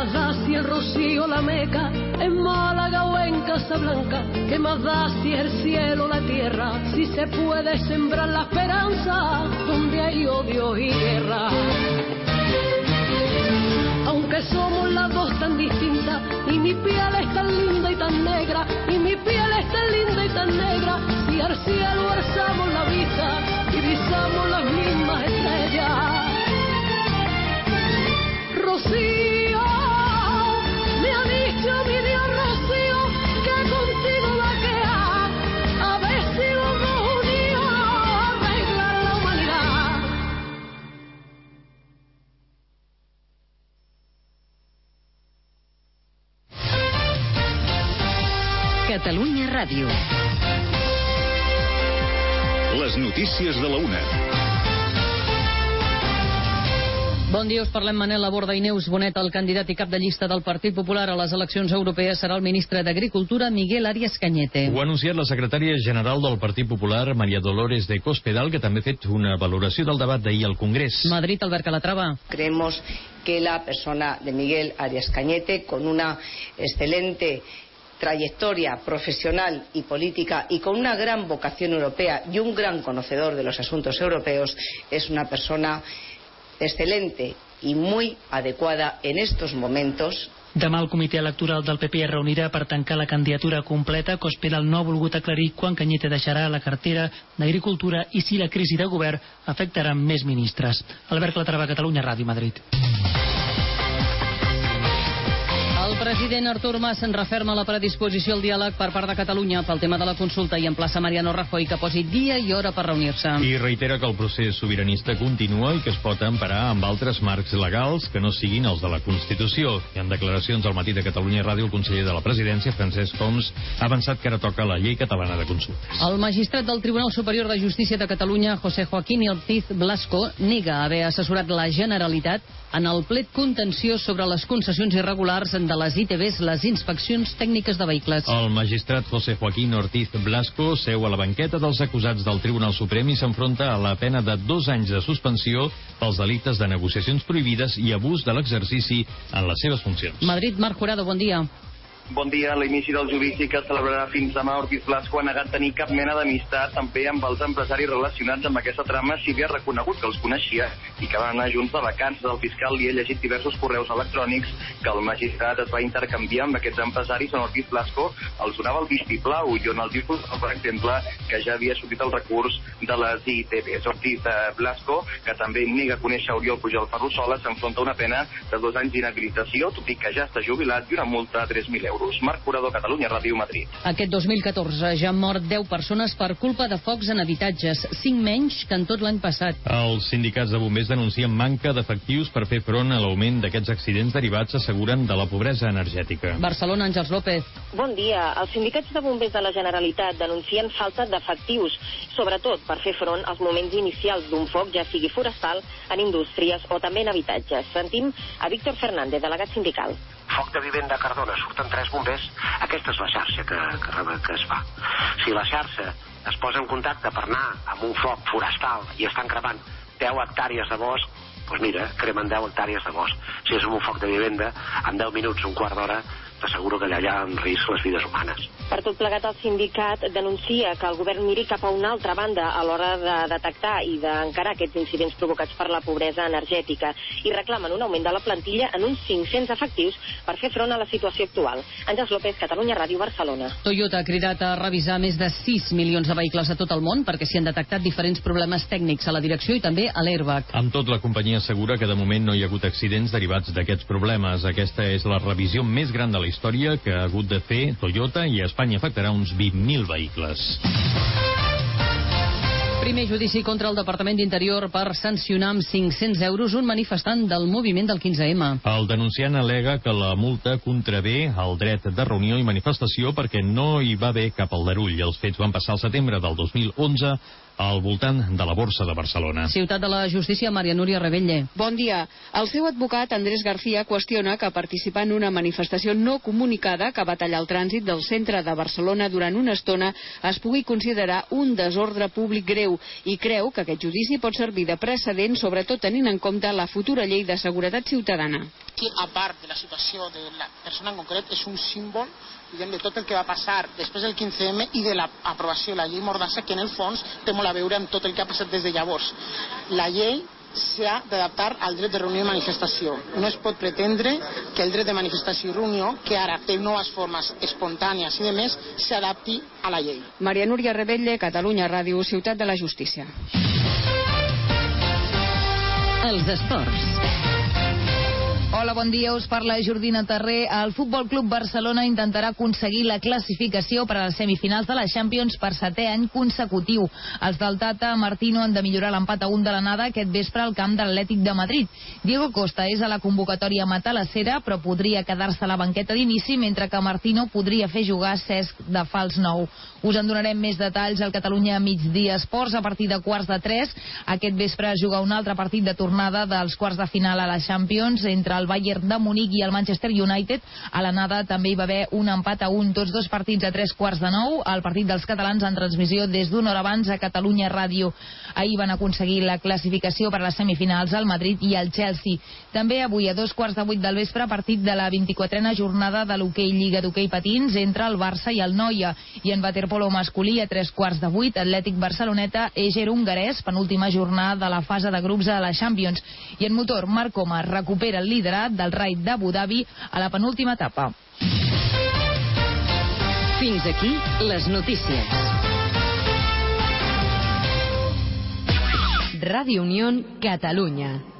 ¿Qué más da si el Rocío la Meca, en Málaga o en Casablanca? ¿Qué más da si el cielo la tierra? Si se puede sembrar la esperanza donde hay odio y guerra. Aunque somos las dos tan distintas y mi piel es tan linda y tan negra y mi piel es tan linda y tan negra, si al cielo alzamos la vista y visamos las mismas estrellas. Rocío, Catalunya Ràdio. Les notícies de la una. Bon dia, us parlem Manel Laborda i Neus Bonet, el candidat i cap de llista del Partit Popular a les eleccions europees serà el ministre d'Agricultura, Miguel Arias Cañete. Ho ha anunciat la secretària general del Partit Popular, Maria Dolores de Cospedal, que també ha fet una valoració del debat d'ahir al Congrés. Madrid, Albert Calatrava. Creemos que la persona de Miguel Arias Cañete, con una excelente trayectoria profesional y política y con una gran vocación europea y un gran conocedor de los asuntos europeos, es una persona excelente y muy adecuada en estos momentos Demà el comitè electoral del PP es reunirà per tancar la candidatura completa. Cospedal no ha volgut aclarir quan Canyete deixarà la cartera d'Agricultura i si la crisi de govern afectarà més ministres. Albert Clatrava, Catalunya Ràdio, Madrid. El president Artur Mas en referma la predisposició al diàleg per part de Catalunya pel tema de la consulta i emplaça Mariano Rajoy que posi dia i hora per reunir-se. I reitera que el procés sobiranista continua i que es pot emparar amb altres marcs legals que no siguin els de la Constitució. I en declaracions al matí de Catalunya Ràdio, el conseller de la Presidència, Francesc Homs, ha avançat que ara toca la llei catalana de consultes. El magistrat del Tribunal Superior de Justícia de Catalunya, José Joaquín Ortiz Blasco, nega haver assessorat la Generalitat en el plet contenciós sobre les concessions irregulars de les ITVs, les inspeccions tècniques de vehicles. El magistrat José Joaquín Ortiz Blasco seu a la banqueta dels acusats del Tribunal Suprem i s'enfronta a la pena de dos anys de suspensió pels delictes de negociacions prohibides i abús de l'exercici en les seves funcions. Madrid, Marc Jurado, bon dia. Bon dia. L'inici del judici que es celebrarà fins demà, Ortiz Blasco ha negat tenir cap mena d'amistat també amb els empresaris relacionats amb aquesta trama, si bé ha reconegut que els coneixia i que van anar junts de vacances. El fiscal li ha llegit diversos correus electrònics que el magistrat es va intercanviar amb aquests empresaris on Ortiz Blasco els donava el vistiplau i on els diu, per exemple, que ja havia sortit el recurs de les ITVs. Ortiz eh, Blasco, que també nega conèixer Oriol Pujol Ferrusola, s'enfronta a una pena de dos anys d'inhabilitació, tot i que ja està jubilat, i una multa de 3.000 euros. Marc Curador, Catalunya, Ràdio Madrid. Aquest 2014 ja han mort 10 persones per culpa de focs en habitatges, 5 menys que en tot l'any passat. Els sindicats de bombers denuncien manca d'efectius per fer front a l'augment d'aquests accidents derivats, asseguren, de la pobresa energètica. Barcelona, Àngels López. Bon dia. Els sindicats de bombers de la Generalitat denuncien falta d'efectius, sobretot per fer front als moments inicials d'un foc, ja sigui forestal, en indústries o també en habitatges. Sentim a Víctor Fernández, delegat sindical. Foc de vivenda a Cardona, surten tres bombers. Aquesta és la xarxa que, que, que es fa. Si la xarxa es posa en contacte per anar amb un foc forestal i estan cremant 10 hectàrees de bosc, doncs mira, cremen 10 hectàrees de bosc. Si és un foc de vivenda, en 10 minuts, un quart d'hora, t'asseguro que allà hi ha en risc les vides humanes. Per tot plegat, el sindicat denuncia que el govern miri cap a una altra banda a l'hora de detectar i d'encarar aquests incidents provocats per la pobresa energètica i reclamen un augment de la plantilla en uns 500 efectius per fer front a la situació actual. Àngels López, Catalunya Ràdio, Barcelona. Toyota ha cridat a revisar més de 6 milions de vehicles a tot el món perquè s'hi han detectat diferents problemes tècnics a la direcció i també a l'airbag. Amb tot, la companyia assegura que de moment no hi ha hagut accidents derivats d'aquests problemes. Aquesta és la revisió més gran de la història que ha hagut de fer Toyota i a Espanya afectarà uns 20.000 vehicles. Primer judici contra el Departament d'Interior per sancionar amb 500 euros un manifestant del moviment del 15M. El denunciant alega que la multa contravé el dret de reunió i manifestació perquè no hi va haver cap aldarull. Els fets van passar al setembre del 2011 al voltant de la Borsa de Barcelona. Ciutat de la Justícia, Maria Núria Rebelle. Bon dia. El seu advocat, Andrés García, qüestiona que participar en una manifestació no comunicada que va tallar el trànsit del centre de Barcelona durant una estona es pugui considerar un desordre públic greu i creu que aquest judici pot servir de precedent, sobretot tenint en compte la futura llei de seguretat ciutadana. Que, a part de la situació de la persona en concret, és un símbol diguem, de tot el que va passar després del 15M i de l'aprovació de la llei Mordassa, que en el fons té molt a veure amb tot el que ha passat des de llavors. La llei s'ha d'adaptar al dret de reunió i manifestació. No es pot pretendre que el dret de manifestació i reunió, que ara té noves formes espontànies i de més, s'adapti a la llei. Maria Núria Rebelle, Catalunya Ràdio, Ciutat de la Justícia. Els esports. Hola, bon dia. Us parla Jordina Terré. El Futbol Club Barcelona intentarà aconseguir la classificació per a les semifinals de la Champions per setè any consecutiu. Els del Tata Martino han de millorar l'empat a un de l'anada aquest vespre al camp de l'Atlètic de Madrid. Diego Costa és a la convocatòria matalassera, però podria quedar-se a la banqueta d'inici, mentre que Martino podria fer jugar Cesc de fals nou. Us en donarem més detalls al Catalunya Migdia Esports a partir de quarts de tres. Aquest vespre es juga un altre partit de tornada dels quarts de final a la Champions entre Bayern de Munic i el Manchester United. A l'anada també hi va haver un empat a un, tots dos partits a tres quarts de nou. El partit dels catalans en transmissió des d'una hora abans a Catalunya Ràdio. Ahir van aconseguir la classificació per a les semifinals al Madrid i al Chelsea. També avui a dos quarts de vuit del vespre partit de la 24a jornada de l'hoquei Lliga d'hoquei patins entre el Barça i el Noia. I en waterpolo masculí a tres quarts de vuit, Atlètic Barceloneta, Eger hongarès, penúltima jornada de la fase de grups a la Champions. I en motor, Marc Coma recupera el liderat del Raid d'Abu Dhabi a la penúltima etapa. Fins aquí les notícies. Radio Unión Catalunya.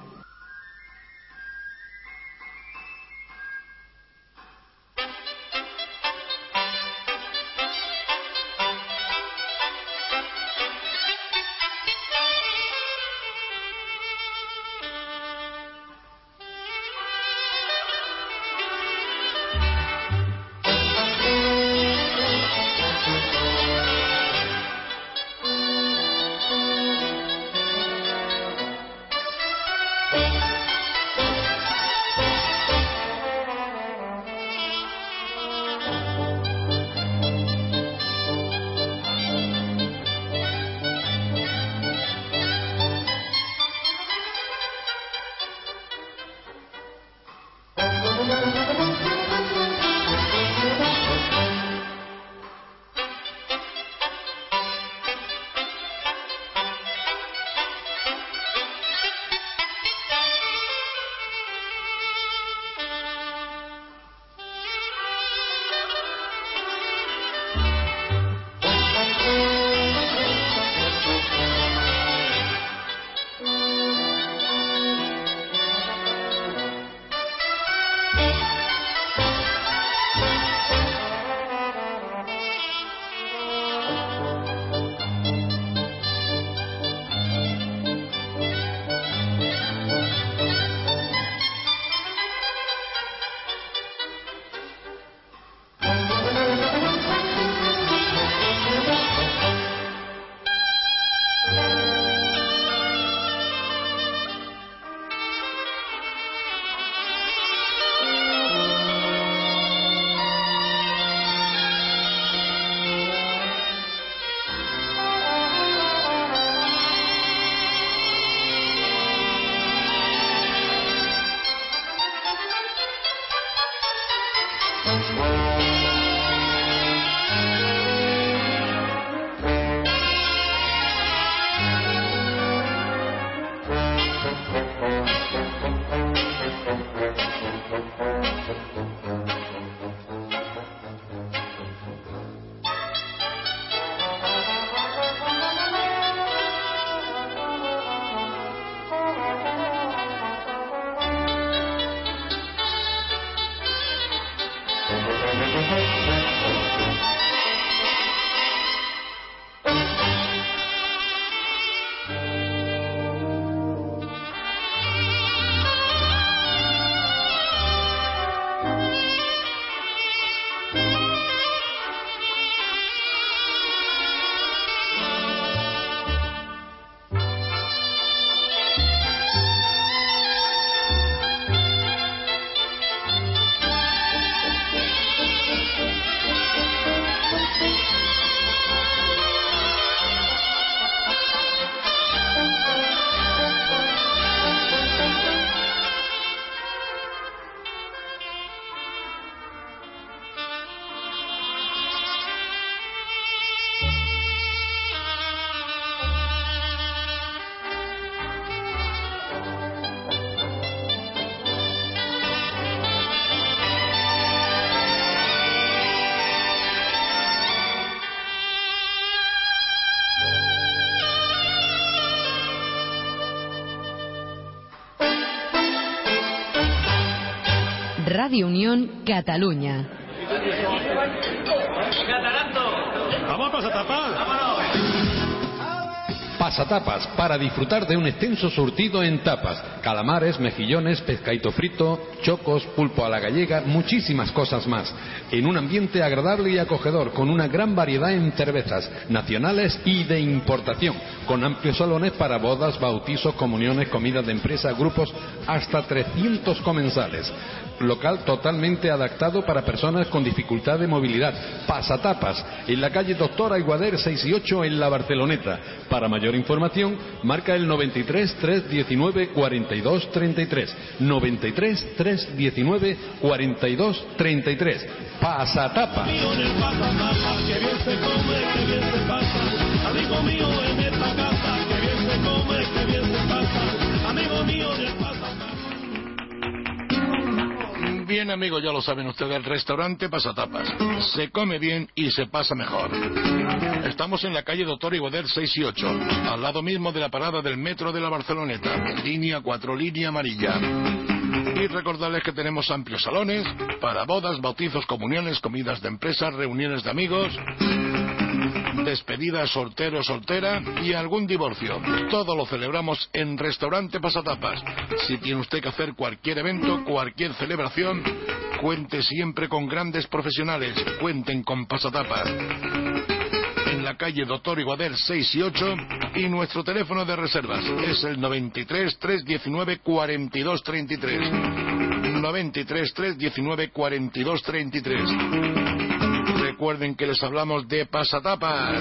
Radio Unión, Catalunya. Vamos a pasatapas. Pasatapas, para disfrutar de un extenso surtido en tapas. Calamares, mejillones, pescaito frito, chocos, pulpo a la gallega, muchísimas cosas más. En un ambiente agradable y acogedor, con una gran variedad en cervezas, nacionales y de importación, con amplios salones para bodas, bautizos, comuniones, comidas de empresa, grupos, hasta 300 comensales. Local totalmente adaptado para personas con dificultad de movilidad. Pasatapas, en la calle Doctor Aiguader 6 y 8 en la Barceloneta. Para mayor información, marca el 93 319 42 33. 93 319 42 33. Pasatapa. Pasa. Amigo mío en esta casa, que bien se come, que bien se pasa. Amigo mío del Bien, amigos, ya lo saben ustedes, el restaurante Pasatapas. Se come bien y se pasa mejor. Estamos en la calle Doctor Iguader 6 y 8, al lado mismo de la parada del metro de la Barceloneta, línea 4, línea amarilla. Y recordarles que tenemos amplios salones para bodas, bautizos, comuniones, comidas de empresa, reuniones de amigos, despedida, soltero, soltera y algún divorcio. Todo lo celebramos en Restaurante Pasatapas. Si tiene usted que hacer cualquier evento, cualquier celebración, cuente siempre con grandes profesionales. Cuenten con Pasatapas. En la calle Doctor Iguader 6 y 8 y nuestro teléfono de reservas es el 93 319 42 33. 93 319 42 33. Recuerden que les hablamos de pasatapas.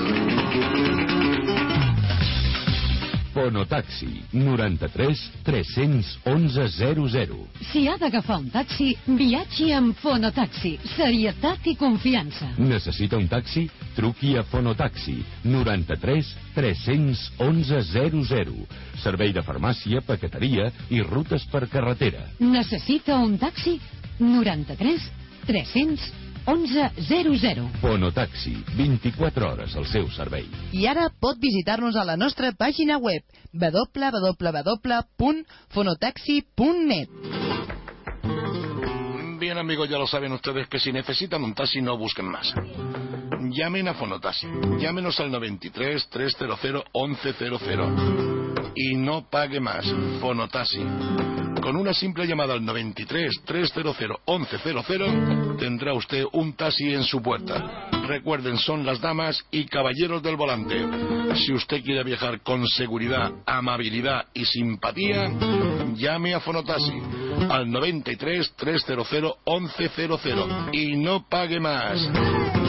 Fonotaxi 93 311 00. Si ha d'agafar un taxi, viatgi amb Fonotaxi. Serietat i confiança. Necessita un taxi? Truqui a Fonotaxi 93 311 00. Servei de farmàcia, paqueteria i rutes per carretera. Necessita un taxi? 93 311 00. Fonotaxi, 24 hores al seu servei. I ara pot visitar-nos a la nostra pàgina web www.fonotaxi.net. Bien amigos, ya lo saben ustedes que si necesitan un taxi no busquen más. Llamen a Fonotaxi. Llámenos al 93 300 1100 y no pague más. Fonotaxi. Con una simple llamada al 93 300 1100 tendrá usted un taxi en su puerta. Recuerden, son las damas y caballeros del volante. Si usted quiere viajar con seguridad, amabilidad y simpatía, llame a Fonotaxi al 93 300 1100 y no pague más.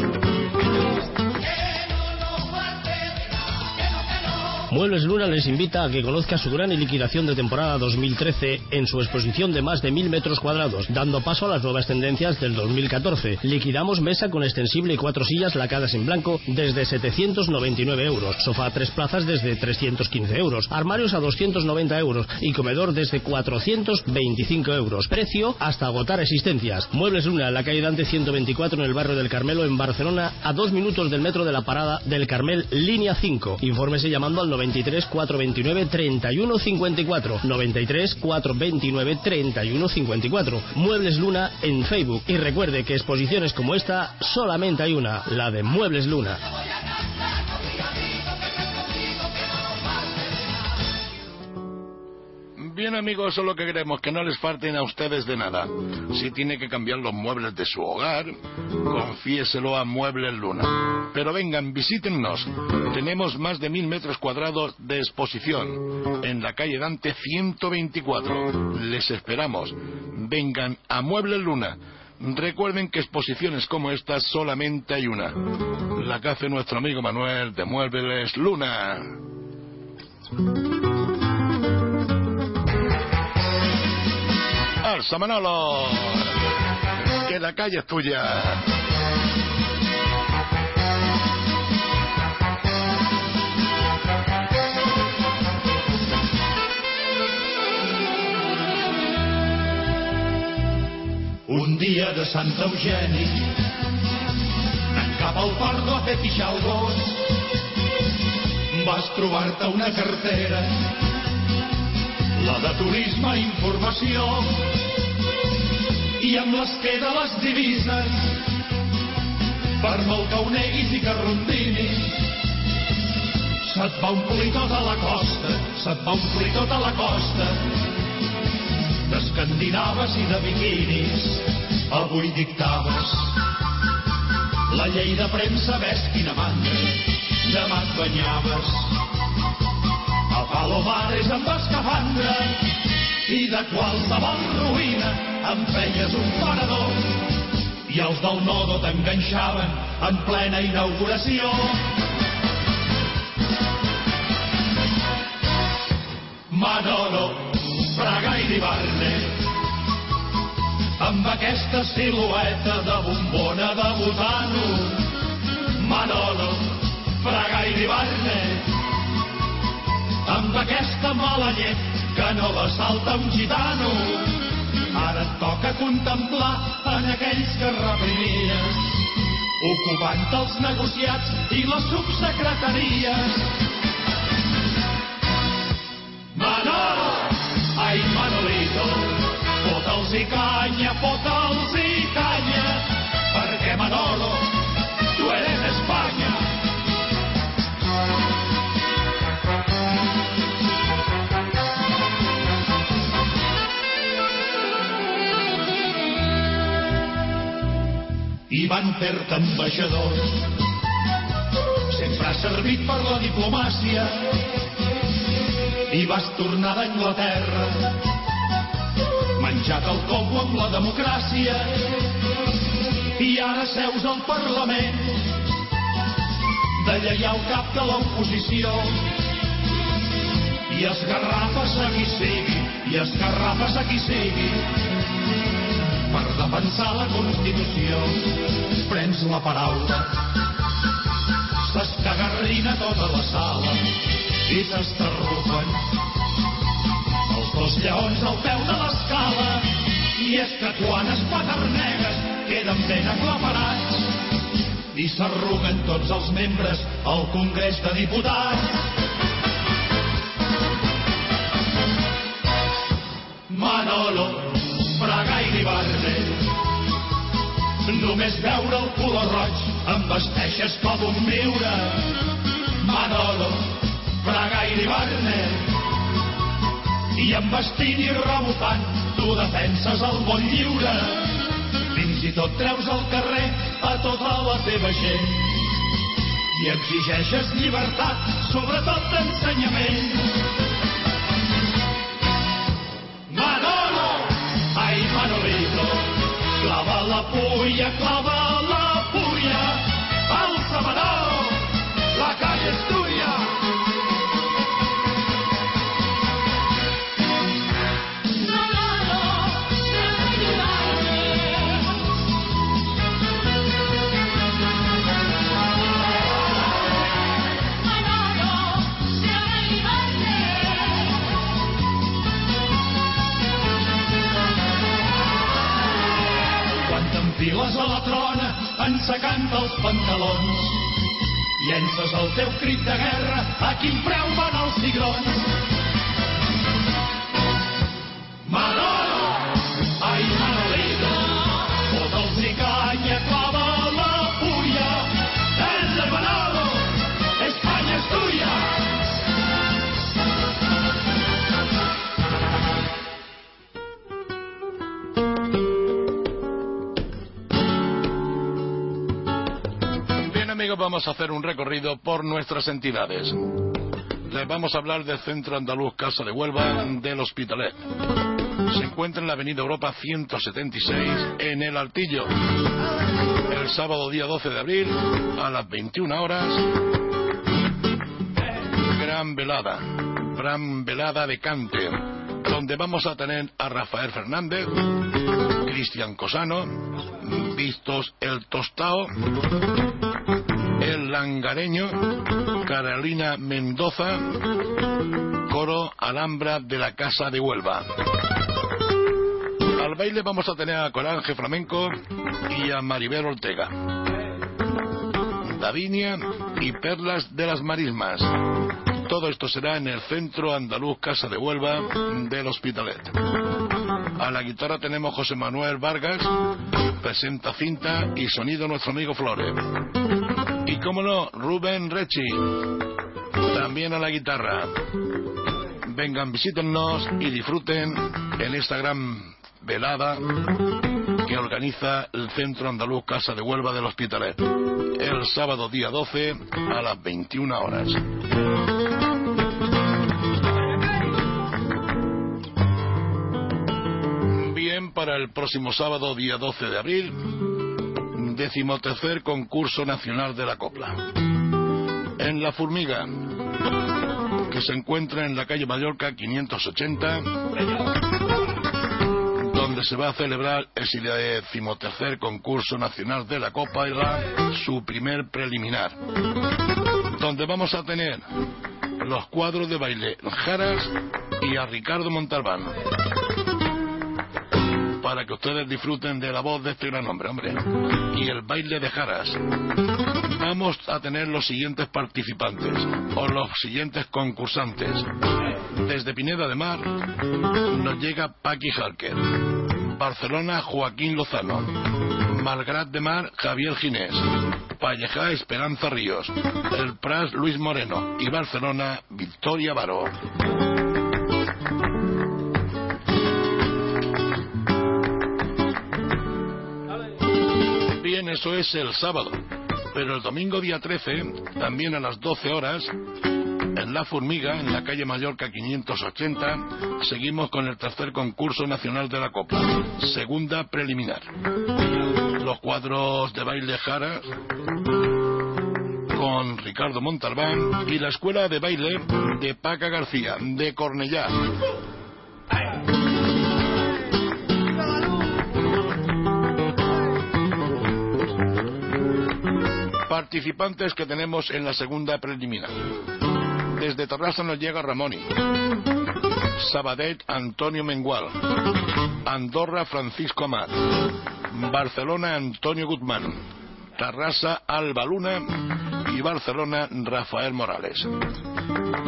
Muebles Luna les invita a que conozca su gran liquidación de temporada 2013 en su exposición de más de mil metros cuadrados, dando paso a las nuevas tendencias del 2014. Liquidamos mesa con extensible y cuatro sillas lacadas en blanco desde 799 euros, sofá a tres plazas desde 315 euros, armarios a 290 euros y comedor desde 425 euros. Precio hasta agotar existencias. Muebles Luna la calle Dante 124 en el barrio del Carmelo en Barcelona, a dos minutos del metro de la parada del Carmel, línea 5. Infórmese llamando al 93 429 31 54 93 429 31 54 Muebles Luna en Facebook. Y recuerde que exposiciones como esta solamente hay una, la de Muebles Luna. Bien amigos, eso es lo que queremos, que no les falten a ustedes de nada. Si tiene que cambiar los muebles de su hogar, confiéselo a Muebles Luna. Pero vengan, visítennos. Tenemos más de mil metros cuadrados de exposición en la calle Dante 124. Les esperamos. Vengan a Muebles Luna. Recuerden que exposiciones como estas solamente hay una. La que hace nuestro amigo Manuel de Muebles Luna. Alza Manolo, que la calle es tuya. Un dia de Sant Eugeni, anant cap al port a fer pixar vas trobar-te una cartera, la de turisme i informació, i amb l'esquer de les divises. Per molt que ho neguis i que rondinis se't va omplir tota la costa se't va omplir tota la costa d'escandinaves i de biquinis. Avui dictaves la llei de premsa ves quina manda demà et banyaves a Palomares amb escafandra i de qualsevol ruïna em feies un parador i els del nodo t'enganxaven en plena inauguració. Manolo, Fraga i Dibarne, amb aquesta silueta de bombona de butano. Manolo, Fraga i Dibarne, amb aquesta mala llet que no la salta un gitano. Ara et toca contemplar en aquells que reprimies, ocupant els negociats i les subsecretaries. Manolo, ai Manolito, fota'ls i canya, fota'ls van fer-te ambaixador. Sempre has servit per la diplomàcia i vas tornar d'Anglaterra menjat el coco amb la democràcia i ara seus al Parlament de lleial cap de l'oposició i esgarrafes a qui sigui i esgarrafes a qui sigui defensar la Constitució. Prens la paraula, s'escagarrina tota la sala i s'estarrufen els dos lleons al peu de l'escala i és que quan es paternegues queden ben aclaparats i s'arruguen tots els membres al Congrés de Diputats. Manolo, Fraga i Ibarre. Només veure el color roig em vesteixes com un miure. Manolo, Fraga i Ibarre. I amb vestint i rebufant tu defenses el bon lliure. Fins i tot treus al carrer a tota la teva gent i exigeixes llibertat, sobretot d'ensenyament. Manolito, clava la puya, clava la puya, alza Manolo, la calle es. Ensecant els pantalons, llences el teu crit de guerra a quin preu van els cigrons. Manolo, amigos, vamos a hacer un recorrido por nuestras entidades. Les vamos a hablar del Centro Andaluz Casa de Huelva del Hospitalet. Se encuentra en la Avenida Europa 176 en El Altillo. El sábado día 12 de abril a las 21 horas. Gran velada. Gran velada de cante. Donde vamos a tener a Rafael Fernández, Cristian Cosano, Vistos el Tostao, Langareño, Carolina Mendoza, Coro Alhambra de la Casa de Huelva. Al baile vamos a tener a Corange Flamenco y a Maribel Ortega. Davinia y Perlas de las Marismas. Todo esto será en el Centro Andaluz Casa de Huelva del Hospitalet. A la guitarra tenemos José Manuel Vargas, presenta cinta y sonido nuestro amigo Flores. Cómo no, Rubén Rechi, también a la guitarra. Vengan, visítennos y disfruten en esta gran velada que organiza el Centro Andaluz Casa de Huelva del Hospitalet. El sábado día 12 a las 21 horas. Bien, para el próximo sábado día 12 de abril, decimotercer concurso nacional de la copla. En La Formiga, que se encuentra en la calle Mallorca 580, donde se va a celebrar el decimotercer concurso nacional de la Copa y la, su primer preliminar, donde vamos a tener los cuadros de baile Jaras y a Ricardo Montalbán para que ustedes disfruten de la voz de este gran hombre, hombre. Y el baile de Jaras. Vamos a tener los siguientes participantes o los siguientes concursantes. Desde Pineda de Mar nos llega Paqui Halker. Barcelona Joaquín Lozano. Malgrat de Mar Javier Ginés. Pallejá Esperanza Ríos. El Pras Luis Moreno. Y Barcelona Victoria Baró. Eso es el sábado. Pero el domingo día 13, también a las 12 horas, en La Formiga, en la calle Mallorca 580, seguimos con el tercer concurso nacional de la Copa, segunda preliminar. Los cuadros de baile Jara con Ricardo Montalbán y la escuela de baile de Paca García, de Cornellá. Participantes que tenemos en la segunda preliminar. Desde Terrassa nos llega Ramoni. Sabadet Antonio Mengual. Andorra Francisco Amat. Barcelona Antonio Guzmán. Tarrasa Alba Luna y Barcelona Rafael Morales.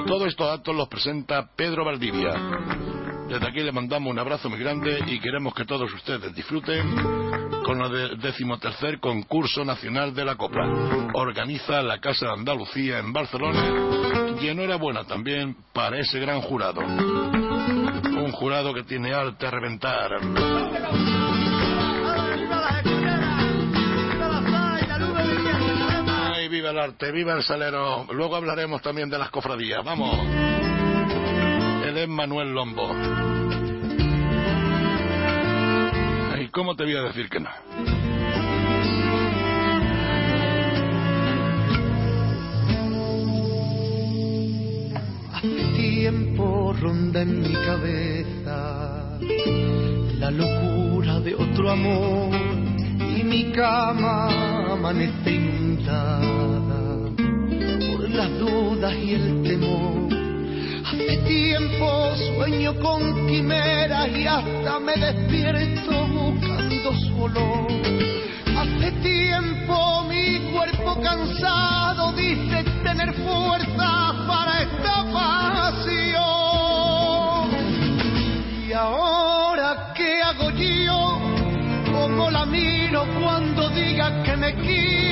Todos estos datos los presenta Pedro Valdivia. Desde aquí le mandamos un abrazo muy grande y queremos que todos ustedes disfruten con el decimotercer concurso nacional de la Copla. Organiza la Casa de Andalucía en Barcelona y enhorabuena también para ese gran jurado. Un jurado que tiene arte a reventar. Ay, viva el arte, viva el salero. Luego hablaremos también de las cofradías. Vamos. Manuel Lombo. Ay, ¿cómo te voy a decir que no? Hace tiempo ronda en mi cabeza la locura de otro amor y mi cama amanece inundada por las dudas y el temor. Hace tiempo sueño con quimeras y hasta me despierto buscando su olor. Hace tiempo mi cuerpo cansado dice tener fuerza para esta pasión. Y ahora, ¿qué hago yo? ¿Cómo la miro cuando diga que me quiere?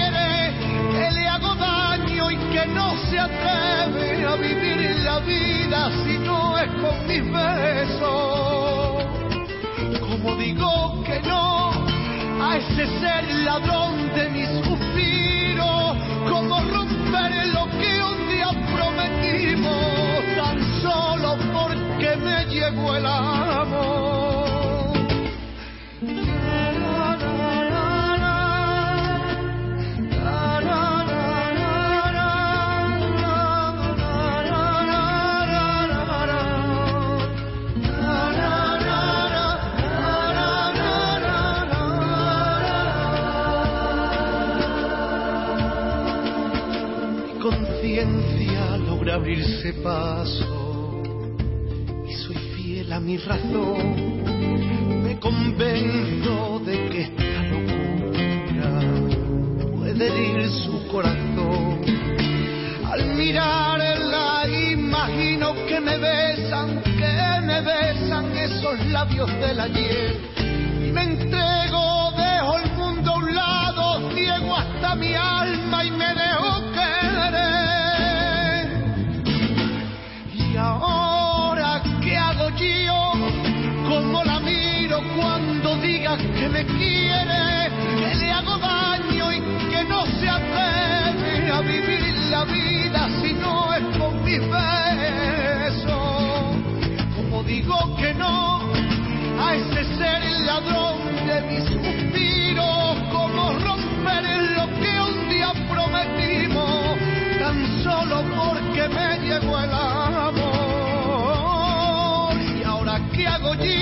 Que no se atreve a vivir la vida si no es con mis besos. Como digo que no a ese ser ladrón de mis suspiros, como romper lo que un día prometimos, tan solo porque me llegó el amor. Abrirse paso y soy fiel a mi razón. Me convenzo de que esta locura puede herir su corazón. Al mirarla imagino que me besan, que me besan, es esos labios del ayer. Y me entrego, dejo el mundo a un lado, ciego hasta mi alma y que me quiere? Que le hago daño y que no se atreve a vivir la vida si no es con mis besos. Como digo que no a ese ser ladrón de mis suspiros, como romper lo que un día prometimos, tan solo porque me llegó el amor. Y ahora, ¿qué hago yo?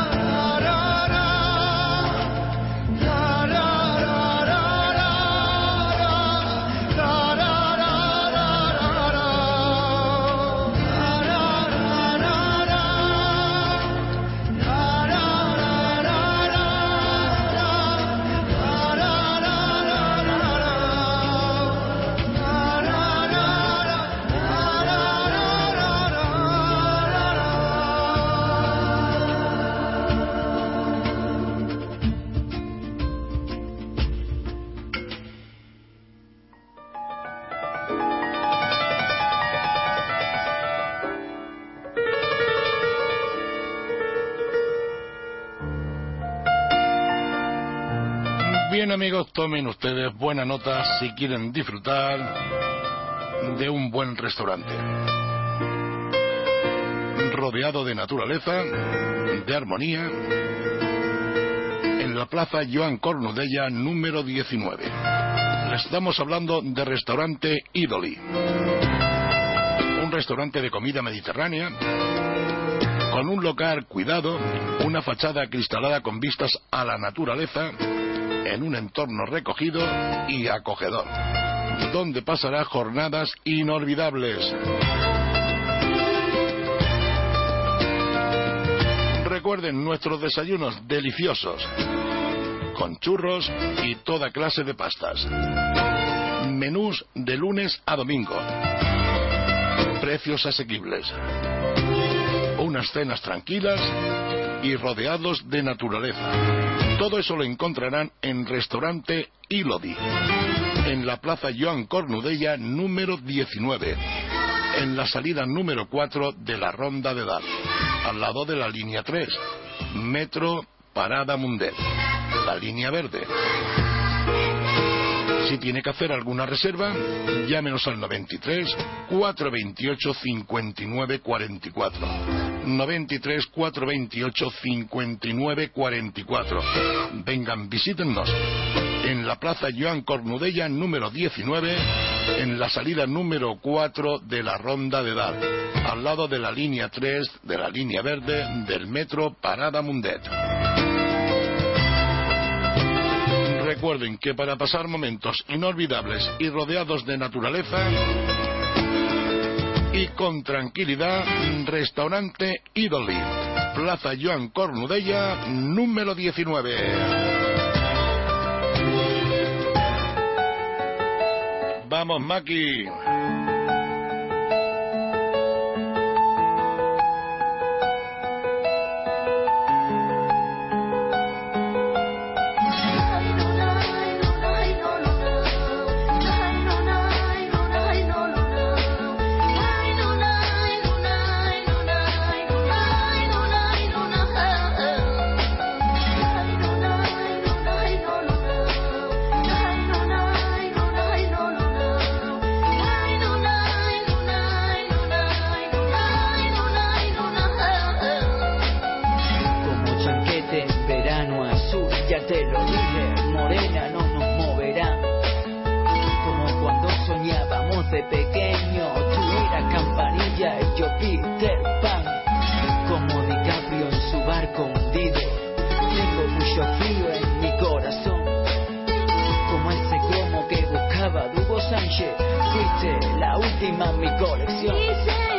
Bien amigos, tomen ustedes buena nota si quieren disfrutar de un buen restaurante. Rodeado de naturaleza, de armonía, en la plaza Joan Cornudella número 19. Le estamos hablando de restaurante Idoli. Un restaurante de comida mediterránea con un local cuidado, una fachada cristalada con vistas a la naturaleza en un entorno recogido y acogedor, donde pasará jornadas inolvidables. Recuerden nuestros desayunos deliciosos, con churros y toda clase de pastas. Menús de lunes a domingo. Precios asequibles. Unas cenas tranquilas y rodeados de naturaleza. Todo eso lo encontrarán en Restaurante Ilodi, en la Plaza Joan Cornudella número 19, en la salida número 4 de la Ronda de Dal, al lado de la línea 3, Metro Parada Mundet, la línea verde. Si tiene que hacer alguna reserva, llámenos al 93 428 59 44. 93 428 59 44. Vengan, visítennos en la Plaza Joan Cornudella número 19, en la salida número 4 de la Ronda de Dal, al lado de la línea 3 de la línea verde del metro Parada Mundet. Recuerden que para pasar momentos inolvidables y rodeados de naturaleza y con tranquilidad, restaurante Idoli, Plaza Joan Cornudella, número 19. Vamos, Maki. Cliché. Fuiste la última en mi colección.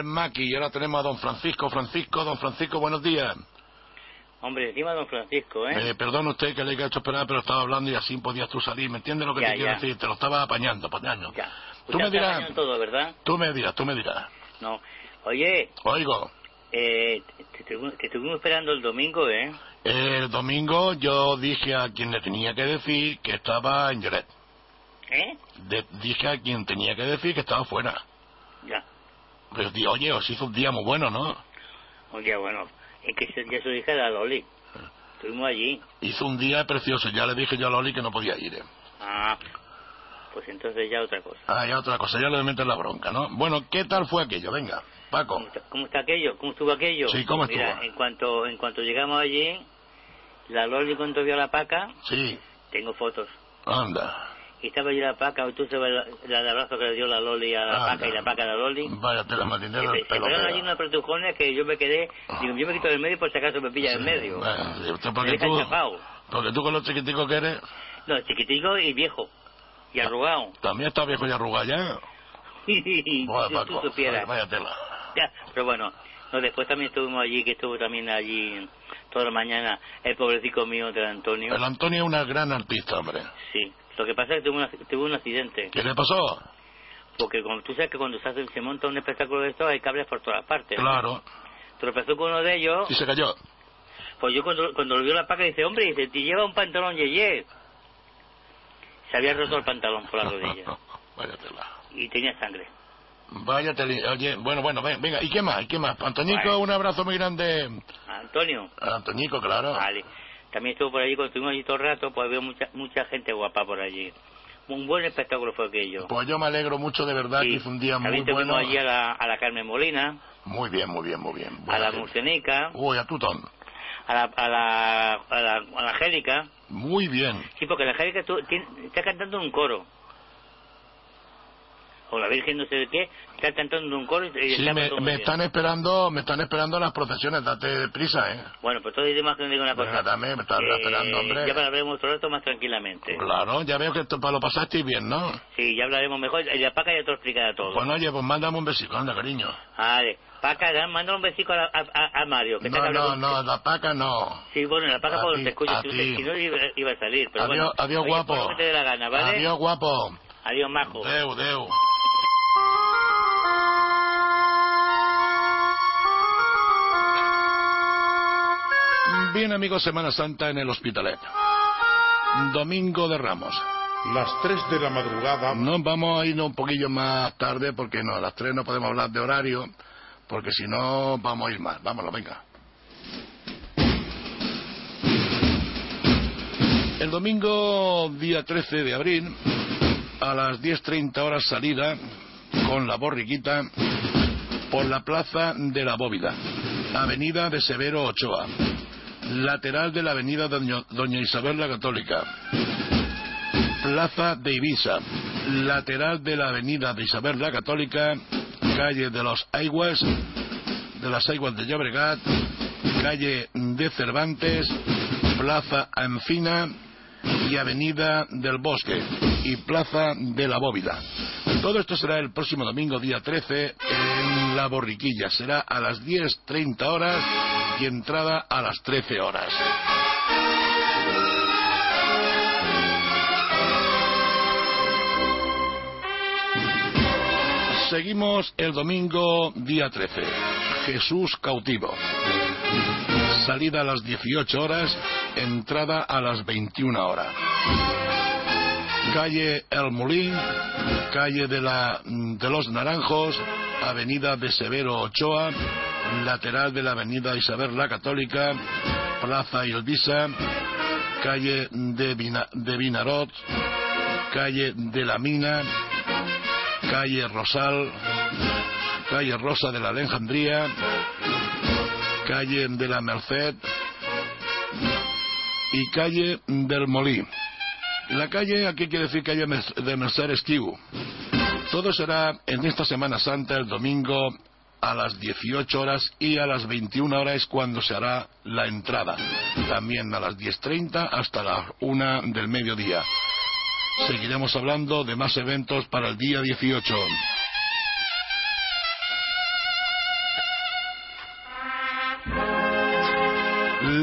Al Maki y ahora tenemos a don Francisco. Francisco, don Francisco, buenos días. Hombre, encima don Francisco, ¿eh? Eh, perdón usted que le he hecho esperar, pero estaba hablando y así podías tú salir. ¿Me entiendes lo que Ya, te quiero ya. decir? Te lo estaba apañando, apañando. Ya. Tú me Usted está dirás, todo, ¿verdad? tú me dirás, tú me dirás. No. Oye, Oigo, eh, te, te, te estuvimos esperando el domingo, ¿eh? el domingo yo dije a quien le tenía que decir que estaba en Lloret. ¿Eh? De- dije a quien tenía que decir que estaba fuera. Pero di, oye, os hizo un día muy bueno, ¿no? Oye, bueno, es que ya se lo dije a Loli. Estuvimos allí. Hizo un día precioso. Ya le dije yo a Loli que no podía ir. ¿eh? Ah, pues entonces ya otra cosa. Ah, ya otra cosa, ya le metes la bronca, ¿no? Bueno, ¿qué tal fue aquello? Venga, Paco. ¿Cómo está aquello? ¿Cómo estuvo aquello? Sí, ¿cómo Mira, estuvo? en cuanto, en cuanto llegamos allí, la Loli cuando vio a la paca, Sí, tengo fotos. anda. Y estaba allí la paca, tú sabes la, la abrazo que le dio la Loli a la Anda. paca y la paca a la Loli. Vaya tela marinera Se del pelo. pegaron allí unos pretujones que yo me quedé, digo, yo me quito del medio por si acaso me pilla en medio. Bueno, sí, usted Me porque deja tú, chafao. porque tú con lo chiquitico que eres, No, chiquitico y viejo. Y arrugado. también está viejo y arrugado ya. Vaya, si Paco, tú supieras. vaya tela. Ya, pero bueno, no, después también estuvimos allí, que estuvo también allí toda la mañana el pobrecito mío del Antonio. El Antonio es una gran artista, hombre. Sí, lo que pasa es que tuvo un, tuvo un accidente. ¿Qué le pasó? Porque como tú sabes que cuando se, hace, se monta un espectáculo de esto hay cables por todas partes. ¿no? Claro. Tropezó con uno de ellos. Y se cayó. Pues yo cuando, cuando lo vio la paca dice, hombre, dice, te lleva un pantalón yeye. Se había roto el pantalón por la rodilla. Vaya tela. y tenía sangre. Vaya tela. Oye, bueno, bueno, ven- venga. ¿Y qué más? ¿Y qué más? Antonico, un abrazo muy grande. Antonio. Antonico, claro. Vale. También estuvo por allí, cuando estuvimos allí todo el rato, pues había mucha, mucha gente guapa por allí. Un buen espectáculo fue aquello. Pues yo me alegro mucho de verdad Sí. que fue un día muy También bueno. allí a la, a la Carmen Molina, Muy bien, muy bien, muy bien. a la gente. Murcianica, Uy, a Tutón. a la, a la, a la, a la Angélica. Muy bien. Sí, porque la Angélica está cantando un coro. O la Virgen no sé de qué, está cantando un coro y, Sí, me, todo me están esperando, me están esperando las procesiones, date prisa, ¿eh? Bueno, pues todo y demás que no digo una cosa. Venga, dame, me están Eh, esperando, hombre. Ya hablaremos otro rato más tranquilamente. Claro, ya veo que esto, lo pasasteis bien, ¿no? Sí, ya hablaremos mejor. Y la Paca ya te lo explicará todo. Pues oye, pues mándame un besito, anda, cariño. Vale. Paca, da- mándale un besico a, a, a- Mario. Que No, no, con- no, la paca no. Sí, bueno, la Paca por te escucha. a Si, no, iba, iba a salir. Pero adiós, bueno. adiós, Oye, guapo. lo que te dé la gana, ¿vale? Adiós, guapo. Adiós, majo. Deu, deu. Bien, amigos, Semana Santa en el Hospitalet. Domingo de Ramos. Las 3 de la madrugada. No, vamos a ir un poquillo más tarde porque no, a las 3 no podemos hablar de horario, porque si no vamos a ir más. Vámonos, venga. El domingo, día 13 de abril, a las 10.30 horas salida, con la borriquita, por la plaza de la Bóvida, avenida de Severo Ochoa, lateral de la avenida Doña, Isabel la Católica, plaza de Ibiza, lateral de la avenida de Isabel la Católica, calle de los Aiguas, de las Aiguas de Llobregat, calle de Cervantes, plaza Encina y avenida del Bosque y plaza de la Bóvida. Todo esto será el próximo domingo, día 13, en La Borriquilla. Será a las 10.30 horas y entrada a las 13 horas. Seguimos el domingo, día 13. Jesús cautivo. Salida a las 18 horas, entrada a las 21 horas. Calle El Molín, calle de, la, de los Naranjos, avenida de Severo Ochoa, lateral de la avenida Isabel la Católica, Plaza Ilvisa, calle de, de Vinarot, calle de la Mina, calle Rosal, calle Rosa de la Alejandría, calle de la Merced y calle del Molí. La calle, aquí quiere decir calle de Merced Esquiu. Todo será en esta Semana Santa, el domingo, a las 18 horas y a las 21 horas es cuando se hará la entrada. También a las 10.30 hasta las 1 del mediodía. Seguiremos hablando de más eventos para el día 18.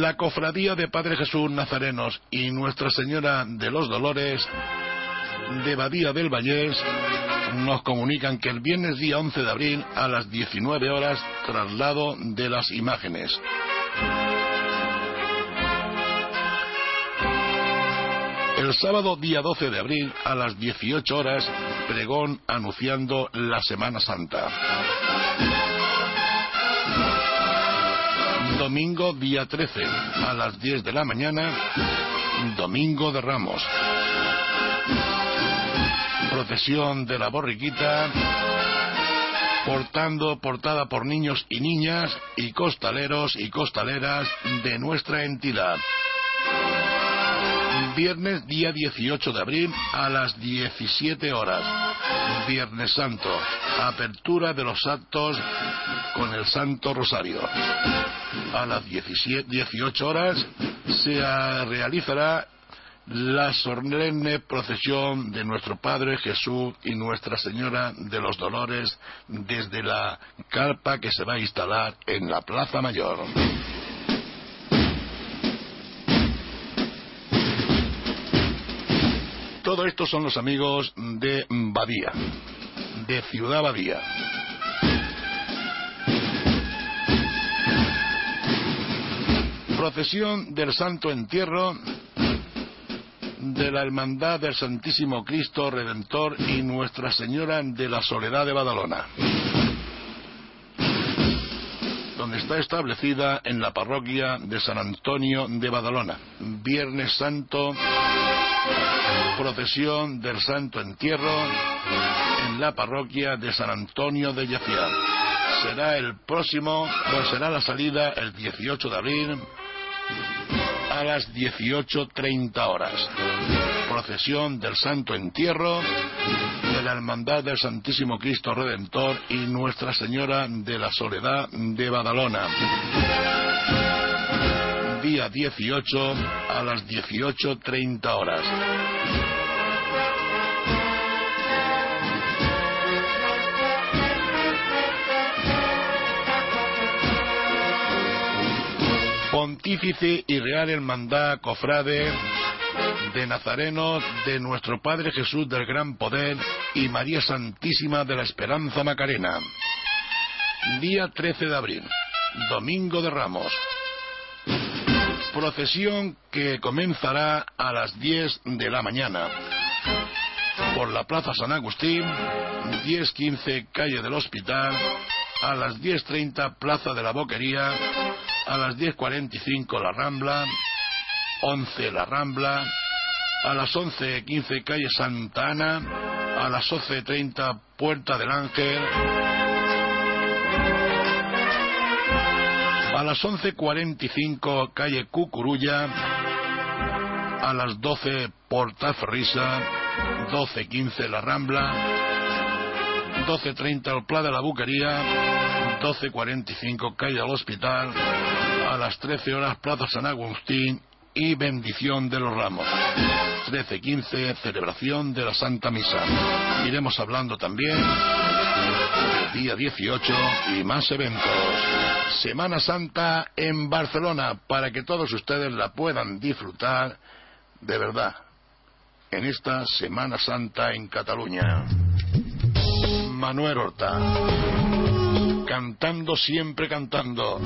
La Cofradía de Padre Jesús Nazarenos y Nuestra Señora de los Dolores de Badía del Vallés nos comunican que el viernes día 11 de abril a las 19 horas traslado de las imágenes. El sábado día 12 de abril a las 18 horas pregón anunciando la Semana Santa. Domingo día 13 a las 10 de la mañana, Domingo de Ramos. Procesión de la borriquita, portando, portada por niños y niñas y costaleros y costaleras de nuestra entidad. Viernes día 18 de abril a las 17 horas. Viernes Santo. Apertura de los actos con el Santo Rosario. A las 17 18 horas se realizará la solemne procesión de nuestro Padre Jesús y Nuestra Señora de los Dolores desde la carpa que se va a instalar en la Plaza Mayor. Todo esto son los amigos de Badía, de Ciudad Badía. Procesión del Santo Entierro de la Hermandad del Santísimo Cristo Redentor y Nuestra Señora de la Soledad de Badalona, donde está establecida en la parroquia de San Antonio de Badalona. Viernes Santo, procesión del Santo Entierro en la parroquia de San Antonio de Yaciar. Será el próximo, pues será la salida el 18 de abril a las 18.30 horas. Procesión del Santo Entierro de la Hermandad del Santísimo Cristo Redentor y Nuestra Señora de la Soledad de Badalona. Día 18 a las 18.30 horas. Pontífice y Real Hermandad Cofrade de Nazareno de nuestro Padre Jesús del Gran Poder y María Santísima de la Esperanza Macarena. Día 13 de abril, Domingo de Ramos. Procesión que comenzará a las 10 de la mañana. Por la Plaza San Agustín, 10.15 Calle del Hospital, a las 10.30 Plaza de la Boquería, a las 10.45 La Rambla, 11 La Rambla, a las 11.15 Calle Santa Ana, a las 11.30 Puerta del Ángel, las 11.45 Calle Cucurulla, a las 12 Portaferrisa, 12.15 La Rambla, 12.30 el Pla de la Buquería, 12.45 Calle al Hospital, a las 13 horas Plaza San Agustín y bendición de los ramos. 13.15 celebración de la Santa Misa. Iremos hablando también del día 18 y más eventos. Semana Santa en Barcelona para que todos ustedes la puedan disfrutar de verdad en esta Semana Santa en Cataluña. Manuel Horta, cantando siempre cantando.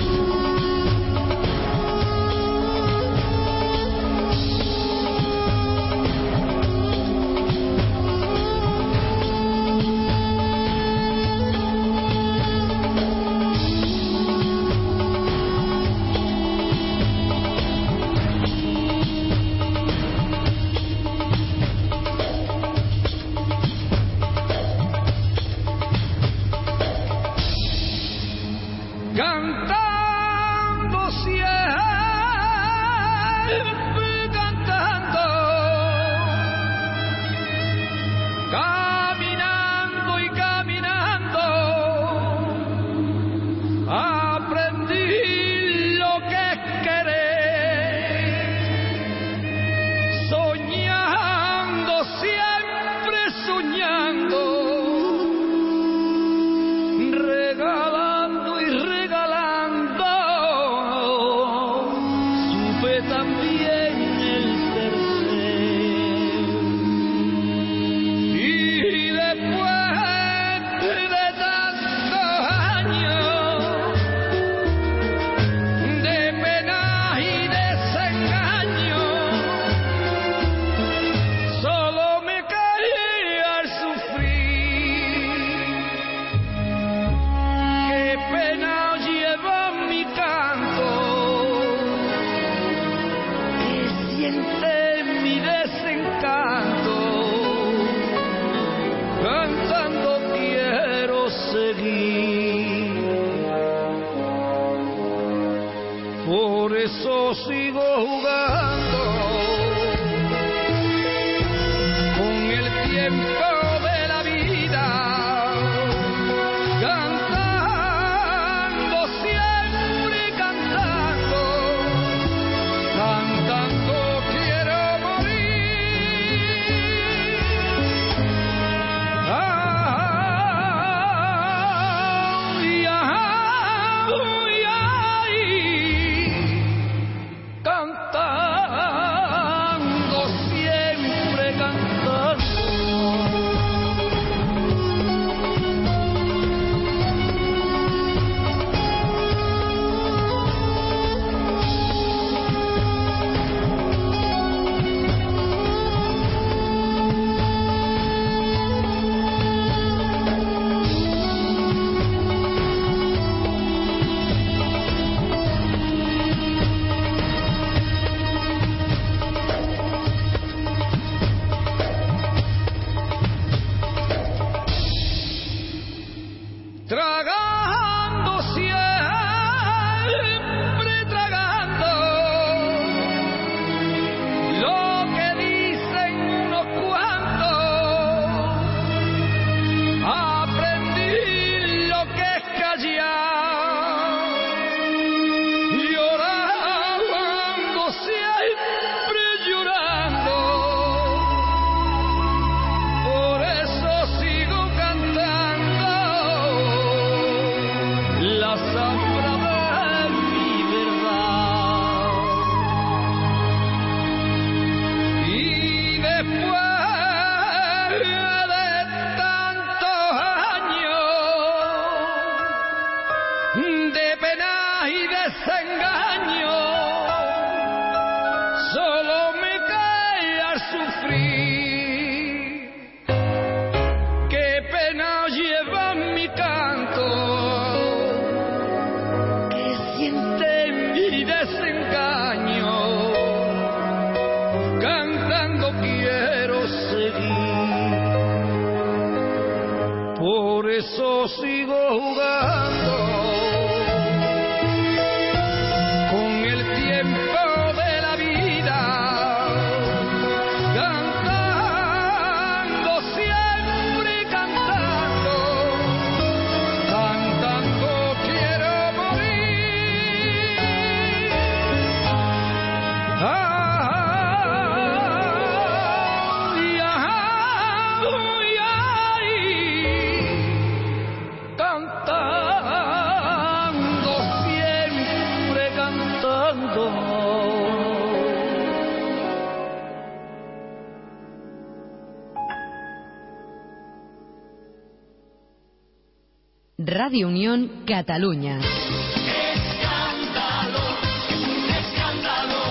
Radio Unión Cataluña.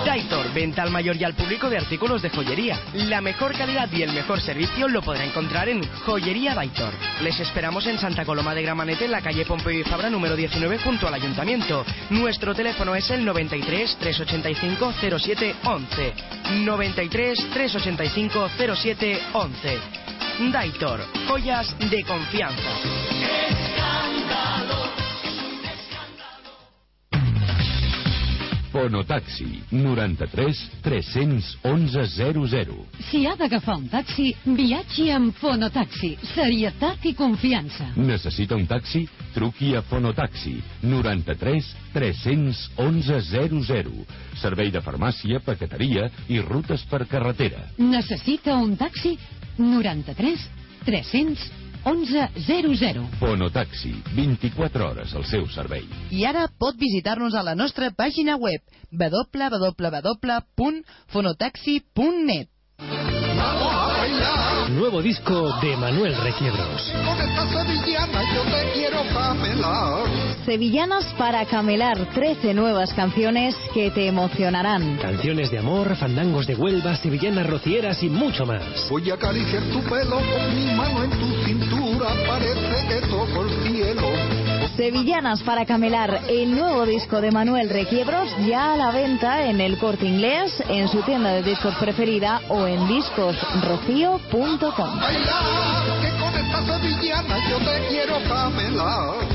Daitor, venta al mayor y al público de artículos de joyería. La mejor calidad y el mejor servicio lo podrá encontrar en Joyería Daitor. Les esperamos en Santa Coloma de Gramanet, en la calle Pompeo y Fabra número 19, junto al Ayuntamiento. Nuestro teléfono es el 93 385 07 11. 93 385 07 11. Daitor, joyas de confianza. Fonotaxi 93 311 00. Si ha d'agafar un taxi, viatgi amb Fonotaxi. Serietat i confiança. Necessita un taxi? Truqui a Fonotaxi 93 311 00. Servei de farmàcia, paqueteria i rutes per carretera. Necessita un taxi? 93 311 00. Fonotaxi, 24 hores al seu servei. I ara pot visitar-nos a la nostra pàgina web www.fonotaxi.net Nuevo disco de Manuel Requiebros. Con esta sevillana yo te quiero camelar. Sevillanas para camelar, 13 nuevas canciones que te emocionarán. Canciones de amor, fandangos de Huelva, sevillanas rocieras y mucho más. Voy a acariciar tu pelo con mi mano en tu cintura, parece que toco el cielo. Sevillanas para camelar, el nuevo disco de Manuel Requiebros ya a la venta en el corte inglés, en su tienda de discos preferida o en discosrocío.com. Bailar, que con esta sevillana yo te quiero camelar.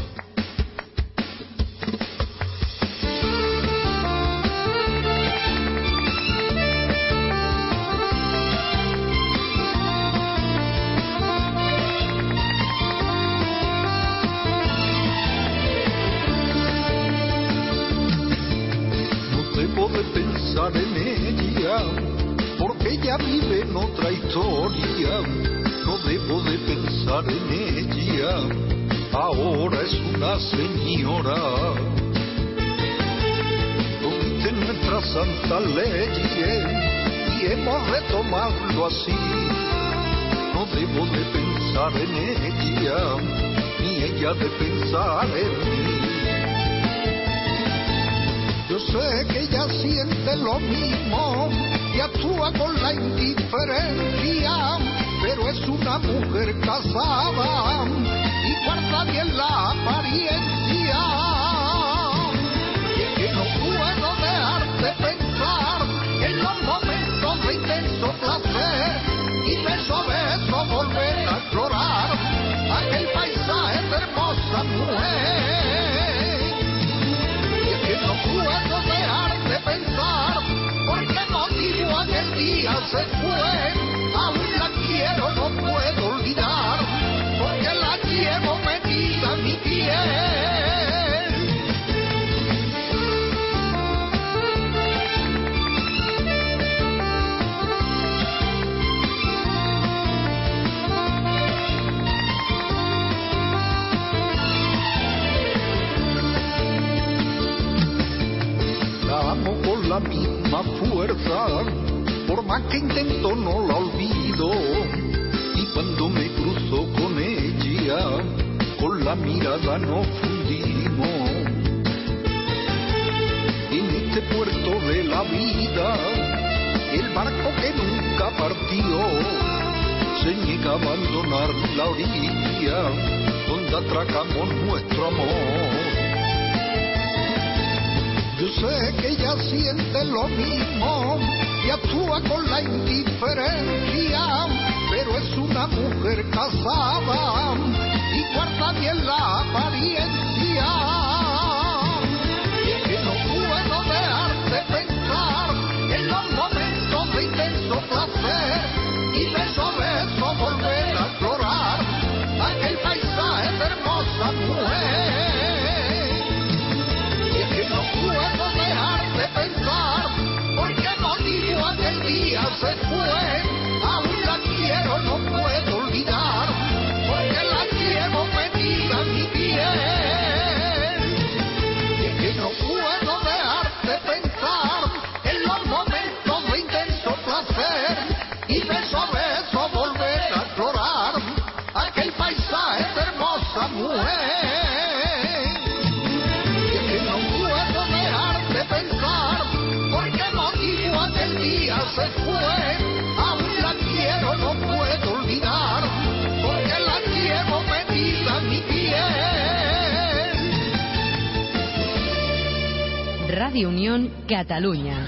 Pensar en ella, ahora es una señora. Lo dicen nuestras santas leyes y hemos de tomarlo así. No debo de pensar en ella, ni ella de pensar en mí. Yo sé que ella siente lo mismo y actúa con la indiferencia, pero es una mujer casada y guarda bien la apariencia. Y que no puedo dejar de pensar en los momentos de intenso placer y beso beso volver a llorar aquel paisaje de hermosa mujer. Y que no puedo dejar de pensar porque motivo aquel día se fue a una pero no puedo olvidar, porque la llevo metida en mi piel. La amo con la misma fuerza, por más que intento no la olvido y cuando me cruzo con ella, con la mirada nos fundimos. En este puerto de la vida, el barco que nunca partió, se niega a abandonar la orilla donde atracamos nuestro amor. Yo sé que ella siente lo mismo y actúa con la indiferencia, pero es una mujer casada y guarda bien la apariencia. Que no puedo dejar de pensar en los momentos de intenso placer y beso a beso volver a explorar aquel paisaje de hermosa mujer. Día se fue. Aún la quiero, no puedo aquel día se fue. Aún la quiero, no puedo olvidar, porque la llevo metida en mi piel. Ràdio Unión, Catalunya.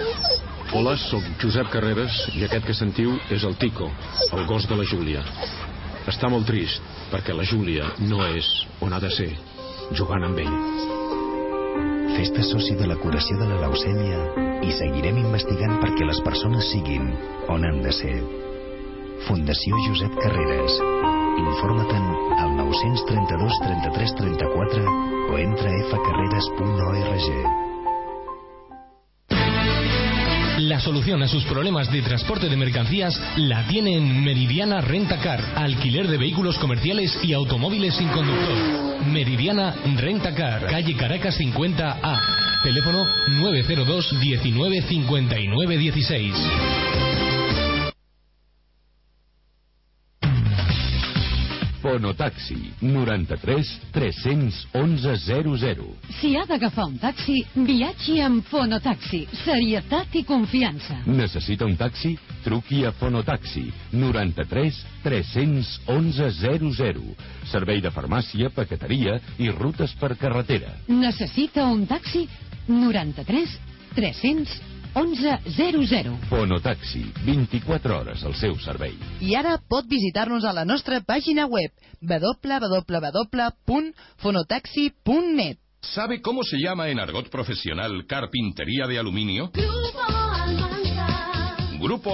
Hola, sóc Josep Carreras i aquest que sentiu és el Tico, el gos de la Júlia. Està molt trist perquè la Júlia no és on ha de ser, jugant amb ell. Fes-te soci de la curació de la leucèmia i seguirem investigant perquè les persones siguin on han de ser. Fundació Josep Carreras. Informa-te'n al 932 33 34 o entra a fcarreras.org. La solución a sus problemas de transporte de mercancías la tiene en Meridiana Rentacar, alquiler de vehículos comerciales y automóviles sin conductor. Meridiana Rentacar, calle Caracas 50A, teléfono 902 19 59 16. Fonotaxi 93 311 00. Si ha d'agafar un taxi, viatgi amb Fonotaxi. Serietat i confiança. Necessita un taxi? Truqui a Fonotaxi 93 311 00. Servei de farmàcia, paqueteria i rutes per carretera. Necessita un taxi? 93 311 00. Fonotaxi, 24 hores al seu servei. I ara pot visitar-nos a la nostra pàgina web www.fonotaxi.net. ¿Sabe cómo se llama en argot profesional carpintería de aluminio? Grupo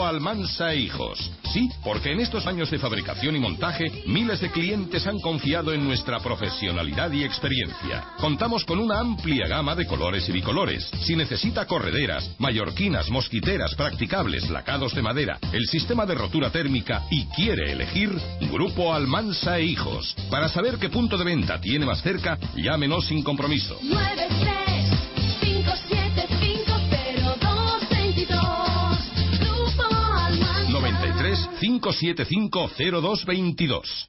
Almansa e Hijos. Sí, porque en estos años de fabricación y montaje, miles de clientes han confiado en nuestra profesionalidad y experiencia. Contamos con una amplia gama de colores y bicolores. Si necesita correderas, mallorquinas, mosquiteras, practicables, lacados de madera, el sistema de rotura térmica y quiere elegir, Grupo Almansa e Hijos. Para saber qué punto de venta tiene más cerca, llámenos sin compromiso. 93 575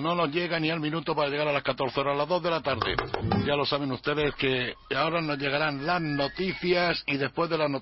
No nos llega ni al minuto para llegar a las 14 horas, a las 2 de la tarde. Ya lo saben ustedes que ahora nos llegarán las noticias y después de las noticias.